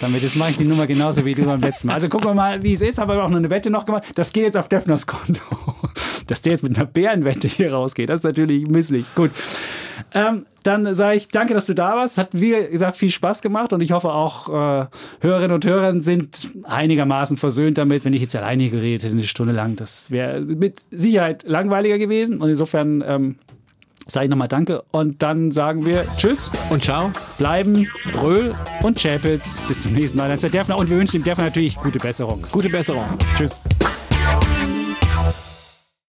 Damit, jetzt mache ich die Nummer genauso wie du beim letzten Mal. Also gucken wir mal, wie es ist. Habe aber auch noch eine Wette noch gemacht. Das geht jetzt auf Defners Konto. Dass der jetzt mit einer Bärenwette hier rausgeht, das ist natürlich misslich. Gut. Ähm, dann sage ich danke, dass du da warst. Hat, wie gesagt, viel Spaß gemacht und ich hoffe auch, äh, Hörerinnen und Hörer sind einigermaßen versöhnt damit, wenn ich jetzt alleine geredet hätte, eine Stunde lang. Das wäre mit Sicherheit langweiliger gewesen und insofern ähm, sage ich nochmal Danke und dann sagen wir Tschüss, Und ciao. bleiben, Bröll und Chapitz. Bis zum nächsten Mal. Und wir wünschen dem Defner natürlich gute Besserung. Gute Besserung. Tschüss.